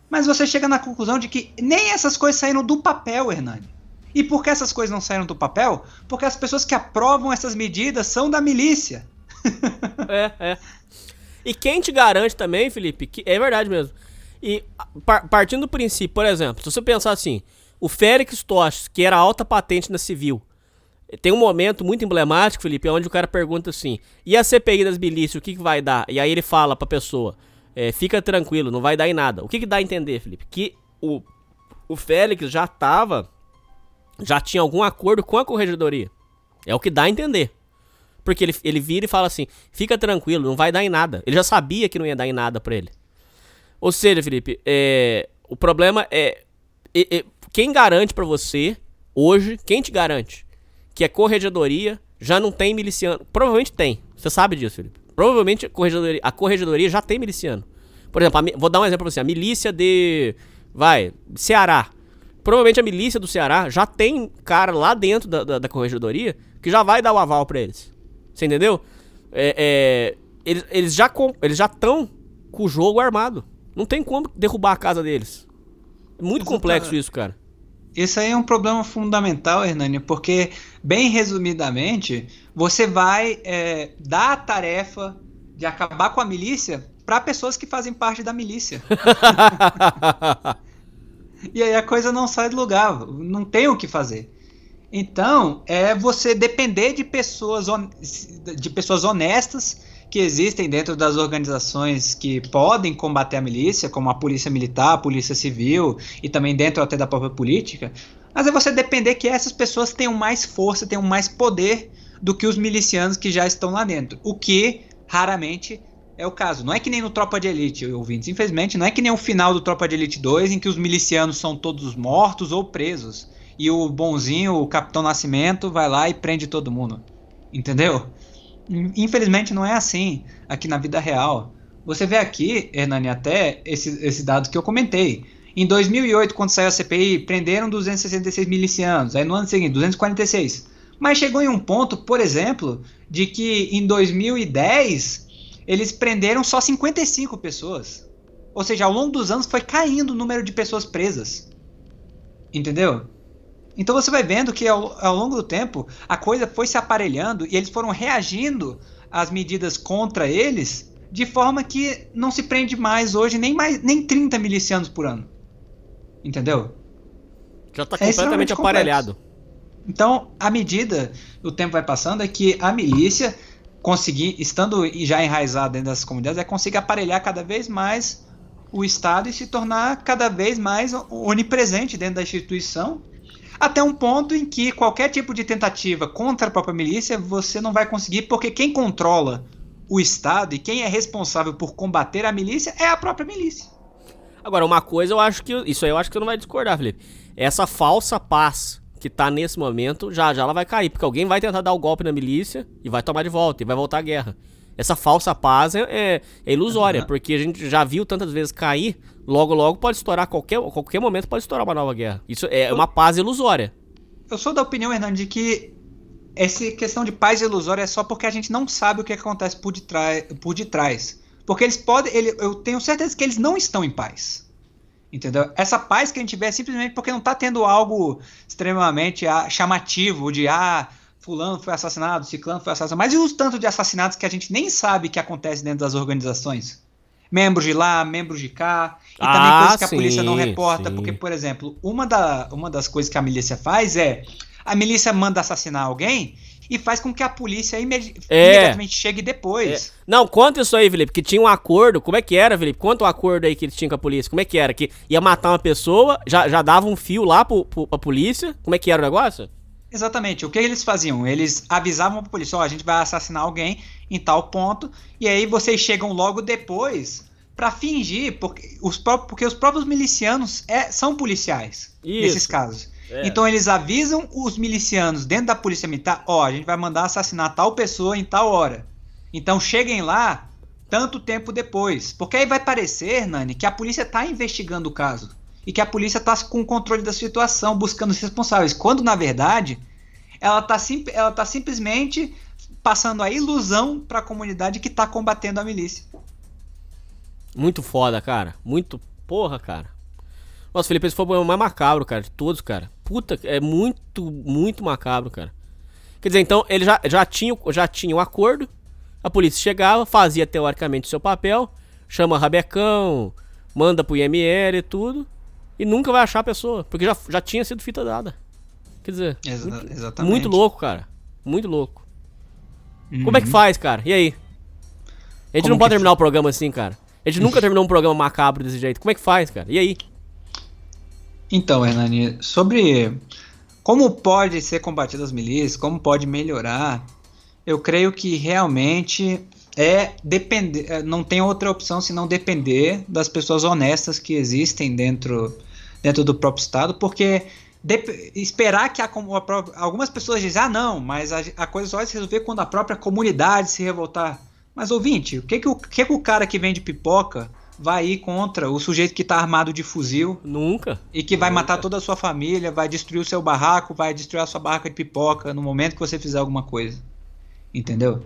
Mas você chega na conclusão de que nem essas coisas saíram do papel, Hernani. E por que essas coisas não saíram do papel? Porque as pessoas que aprovam essas medidas são da milícia. *laughs* é, é. E quem te garante também, Felipe, que é verdade mesmo. E par partindo do princípio, por exemplo, se você pensar assim, o Félix Toches, que era alta patente na civil, tem um momento muito emblemático, Felipe, onde o cara pergunta assim: e a CPI das milícias, o que, que vai dar? E aí ele fala pra pessoa: é, fica tranquilo, não vai dar em nada. O que, que dá a entender, Felipe? Que o, o Félix já tava, já tinha algum acordo com a corregedoria. É o que dá a entender. Porque ele, ele vira e fala assim: fica tranquilo, não vai dar em nada. Ele já sabia que não ia dar em nada pra ele. Ou seja, Felipe, é, o problema é, é, é quem garante para você hoje, quem te garante que a corregedoria já não tem miliciano? Provavelmente tem. Você sabe disso, Felipe. Provavelmente a corregedoria, a corregedoria já tem miliciano. Por exemplo, a, vou dar um exemplo pra você. A milícia de. Vai, Ceará. Provavelmente a milícia do Ceará já tem cara lá dentro da, da, da corregedoria que já vai dar o aval para eles. Você entendeu? É, é, eles, eles já eles já estão com o jogo armado. Não tem como derrubar a casa deles. É muito complexo isso, cara. Isso aí é um problema fundamental, Hernani, porque, bem resumidamente, você vai é, dar a tarefa de acabar com a milícia para pessoas que fazem parte da milícia. *laughs* e aí a coisa não sai do lugar, não tem o que fazer. Então, é você depender de pessoas, de pessoas honestas que existem dentro das organizações que podem combater a milícia, como a polícia militar, a polícia civil e também dentro até da própria política, mas é você depender que essas pessoas tenham mais força, tenham mais poder do que os milicianos que já estão lá dentro, o que raramente é o caso. Não é que nem no Tropa de Elite, ouvintes, infelizmente, não é que nem o final do Tropa de Elite 2 em que os milicianos são todos mortos ou presos e o bonzinho, o Capitão Nascimento, vai lá e prende todo mundo. Entendeu? Infelizmente não é assim aqui na vida real. Você vê aqui, Hernani, até esse, esse dado que eu comentei. Em 2008, quando saiu a CPI, prenderam 266 milicianos. Aí no ano seguinte, 246. Mas chegou em um ponto, por exemplo, de que em 2010 eles prenderam só 55 pessoas. Ou seja, ao longo dos anos foi caindo o número de pessoas presas. Entendeu? Então você vai vendo que ao, ao, longo do tempo a coisa foi se aparelhando e eles foram reagindo às medidas contra eles de forma que não se prende mais hoje nem mais nem 30 milicianos por ano. Entendeu? Já está é completamente aparelhado. Então, à medida o tempo vai passando, é que a milícia conseguir, estando já enraizada dentro das comunidades, é conseguir aparelhar cada vez mais o Estado e se tornar cada vez mais onipresente dentro da instituição até um ponto em que qualquer tipo de tentativa contra a própria milícia você não vai conseguir, porque quem controla o Estado e quem é responsável por combater a milícia é a própria milícia. Agora, uma coisa eu acho que. Isso aí eu acho que você não vai discordar, Felipe. Essa falsa paz que tá nesse momento, já já ela vai cair, porque alguém vai tentar dar o golpe na milícia e vai tomar de volta, e vai voltar a guerra. Essa falsa paz é, é, é ilusória, uhum. porque a gente já viu tantas vezes cair logo logo pode estourar qualquer qualquer momento pode estourar uma nova guerra. Isso é uma paz ilusória. Eu sou da opinião, Hernando, de que essa questão de paz ilusória é só porque a gente não sabe o que acontece por detrás, por detrás. Porque eles podem, ele, eu tenho certeza que eles não estão em paz. Entendeu? Essa paz que a gente vê é simplesmente porque não está tendo algo extremamente ah, chamativo de ah, fulano foi assassinado, ciclano foi assassinado. Mas e os tanto de assassinatos que a gente nem sabe que acontece dentro das organizações? membros de lá, membros de cá, e ah, também coisas que a sim, polícia não reporta, sim. porque, por exemplo, uma, da, uma das coisas que a milícia faz é a milícia manda assassinar alguém e faz com que a polícia é. imediatamente chegue depois. É. Não, conta isso aí, Felipe, que tinha um acordo, como é que era, Felipe? Conta o um acordo aí que eles tinham com a polícia, como é que era? Que ia matar uma pessoa, já, já dava um fio lá pro, pro, pra polícia, como é que era o negócio? Exatamente. O que eles faziam? Eles avisavam pra polícia, ó, oh, a gente vai assassinar alguém em tal ponto, e aí vocês chegam logo depois para fingir, porque os, próprios, porque os próprios milicianos é, são policiais Isso. nesses casos. É. Então eles avisam os milicianos dentro da polícia militar, ó, a gente vai mandar assassinar tal pessoa em tal hora. Então cheguem lá tanto tempo depois. Porque aí vai parecer, Nani, que a polícia está investigando o caso e que a polícia está com o controle da situação, buscando os responsáveis, quando na verdade ela está sim, tá simplesmente passando a ilusão para a comunidade que está combatendo a milícia. Muito foda, cara. Muito porra, cara. Nossa, Felipe, esse foi o mais macabro, cara, de todos, cara. Puta, é muito, muito macabro, cara. Quer dizer, então, ele já, já, tinha, já tinha o um acordo, a polícia chegava, fazia teoricamente o seu papel, chama rabecão, manda pro IML e tudo, e nunca vai achar a pessoa, porque já, já tinha sido fita dada. Quer dizer, Exa muito, exatamente. muito louco, cara. Muito louco. Uhum. Como é que uhum. faz, cara? E aí? A gente Como não pode terminar o programa assim, cara. A gente nunca terminou um programa macabro desse jeito. Como é que faz, cara? E aí? Então, Hernani, sobre como pode ser combatido as milícias, como pode melhorar, eu creio que realmente é depender, é, não tem outra opção senão depender das pessoas honestas que existem dentro, dentro do próprio Estado, porque de- esperar que a, a algumas pessoas dizem, ah não, mas a, a coisa só vai se resolver quando a própria comunidade se revoltar. Mas ouvinte, o que que o, que que o cara que vende pipoca vai ir contra o sujeito que tá armado de fuzil Nunca. e que vai Nunca. matar toda a sua família, vai destruir o seu barraco, vai destruir a sua barraca de pipoca no momento que você fizer alguma coisa. Entendeu?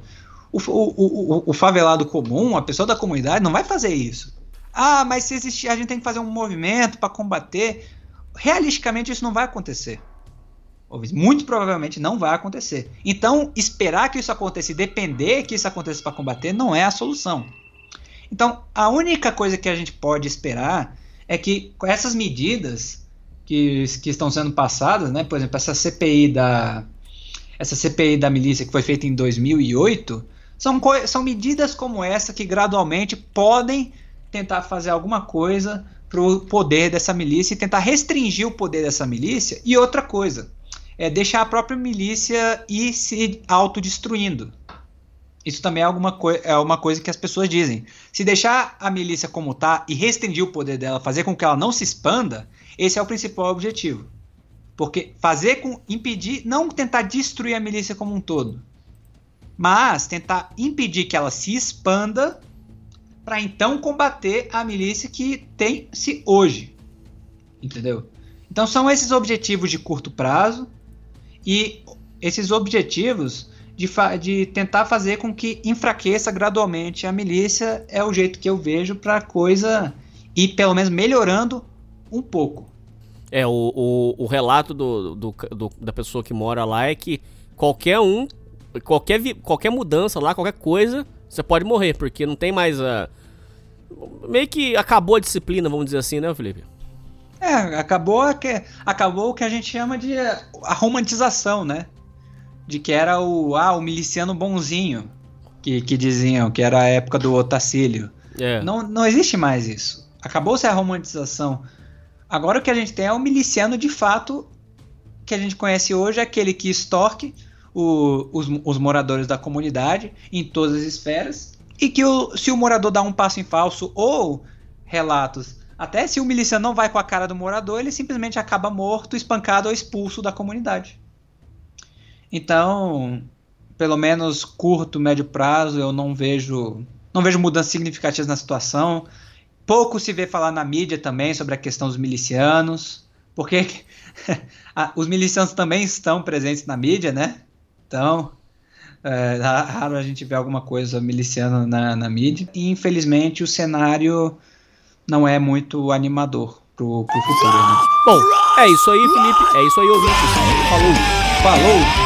O, o, o, o- favelado comum, a pessoa da comunidade, não vai fazer isso. Ah, mas se existir, a gente tem que fazer um movimento para combater. Realisticamente, isso não vai acontecer. Muito provavelmente não vai acontecer. Então, esperar que isso aconteça e depender que isso aconteça para combater não é a solução. Então, a única coisa que a gente pode esperar é que essas medidas que, que estão sendo passadas, né, por exemplo, essa CPI da essa CPI da milícia que foi feita em 2008, são, são medidas como essa que gradualmente podem tentar fazer alguma coisa para o poder dessa milícia e tentar restringir o poder dessa milícia. E outra coisa, é deixar a própria milícia ir se autodestruindo. Isso também é, alguma é uma coisa que as pessoas dizem. Se deixar a milícia como está e restringir o poder dela, fazer com que ela não se expanda, esse é o principal objetivo. Porque fazer com impedir, não tentar destruir a milícia como um todo, mas tentar impedir que ela se expanda para então combater a milícia que tem-se hoje. Entendeu? Então são esses objetivos de curto prazo e esses objetivos de, de tentar fazer com que enfraqueça gradualmente a milícia é o jeito que eu vejo para a coisa ir pelo menos melhorando um pouco. É, o, o, o relato do, do- do- da pessoa que mora lá é que qualquer um, qualquer, qualquer mudança lá, qualquer coisa, você pode morrer, porque não tem mais a. Meio que acabou a disciplina, vamos dizer assim, né, Felipe? É, acabou que acabou o que a gente chama de a romantização, né? De que era o ah, o miliciano bonzinho que, que diziam que era a época do Otacílio. É. Não, não existe mais isso. Acabou-se a romantização. Agora o que a gente tem é o miliciano de fato que a gente conhece hoje, é aquele que extorque o- os, os moradores da comunidade em todas as esferas. E que o- se o morador dá um passo em falso ou relatos, até se o miliciano não vai com a cara do morador, ele simplesmente acaba morto, espancado ou expulso da comunidade. Então, pelo menos curto, médio prazo, eu não vejo não vejo mudanças significativas na situação. Pouco se vê falar na mídia também sobre a questão dos milicianos, porque *laughs* os milicianos também estão presentes na mídia, né? Então, é ra- raro a gente ver alguma coisa miliciana na, na mídia. E infelizmente o cenário não é muito animador pro, pro futuro. Né? Bom, é isso aí, Felipe. É isso aí, ouvintes. Falou. Falou!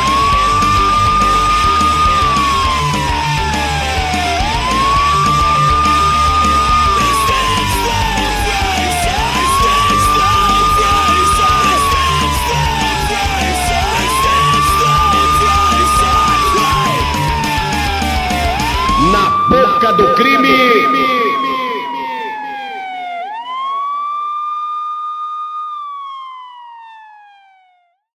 Do crime.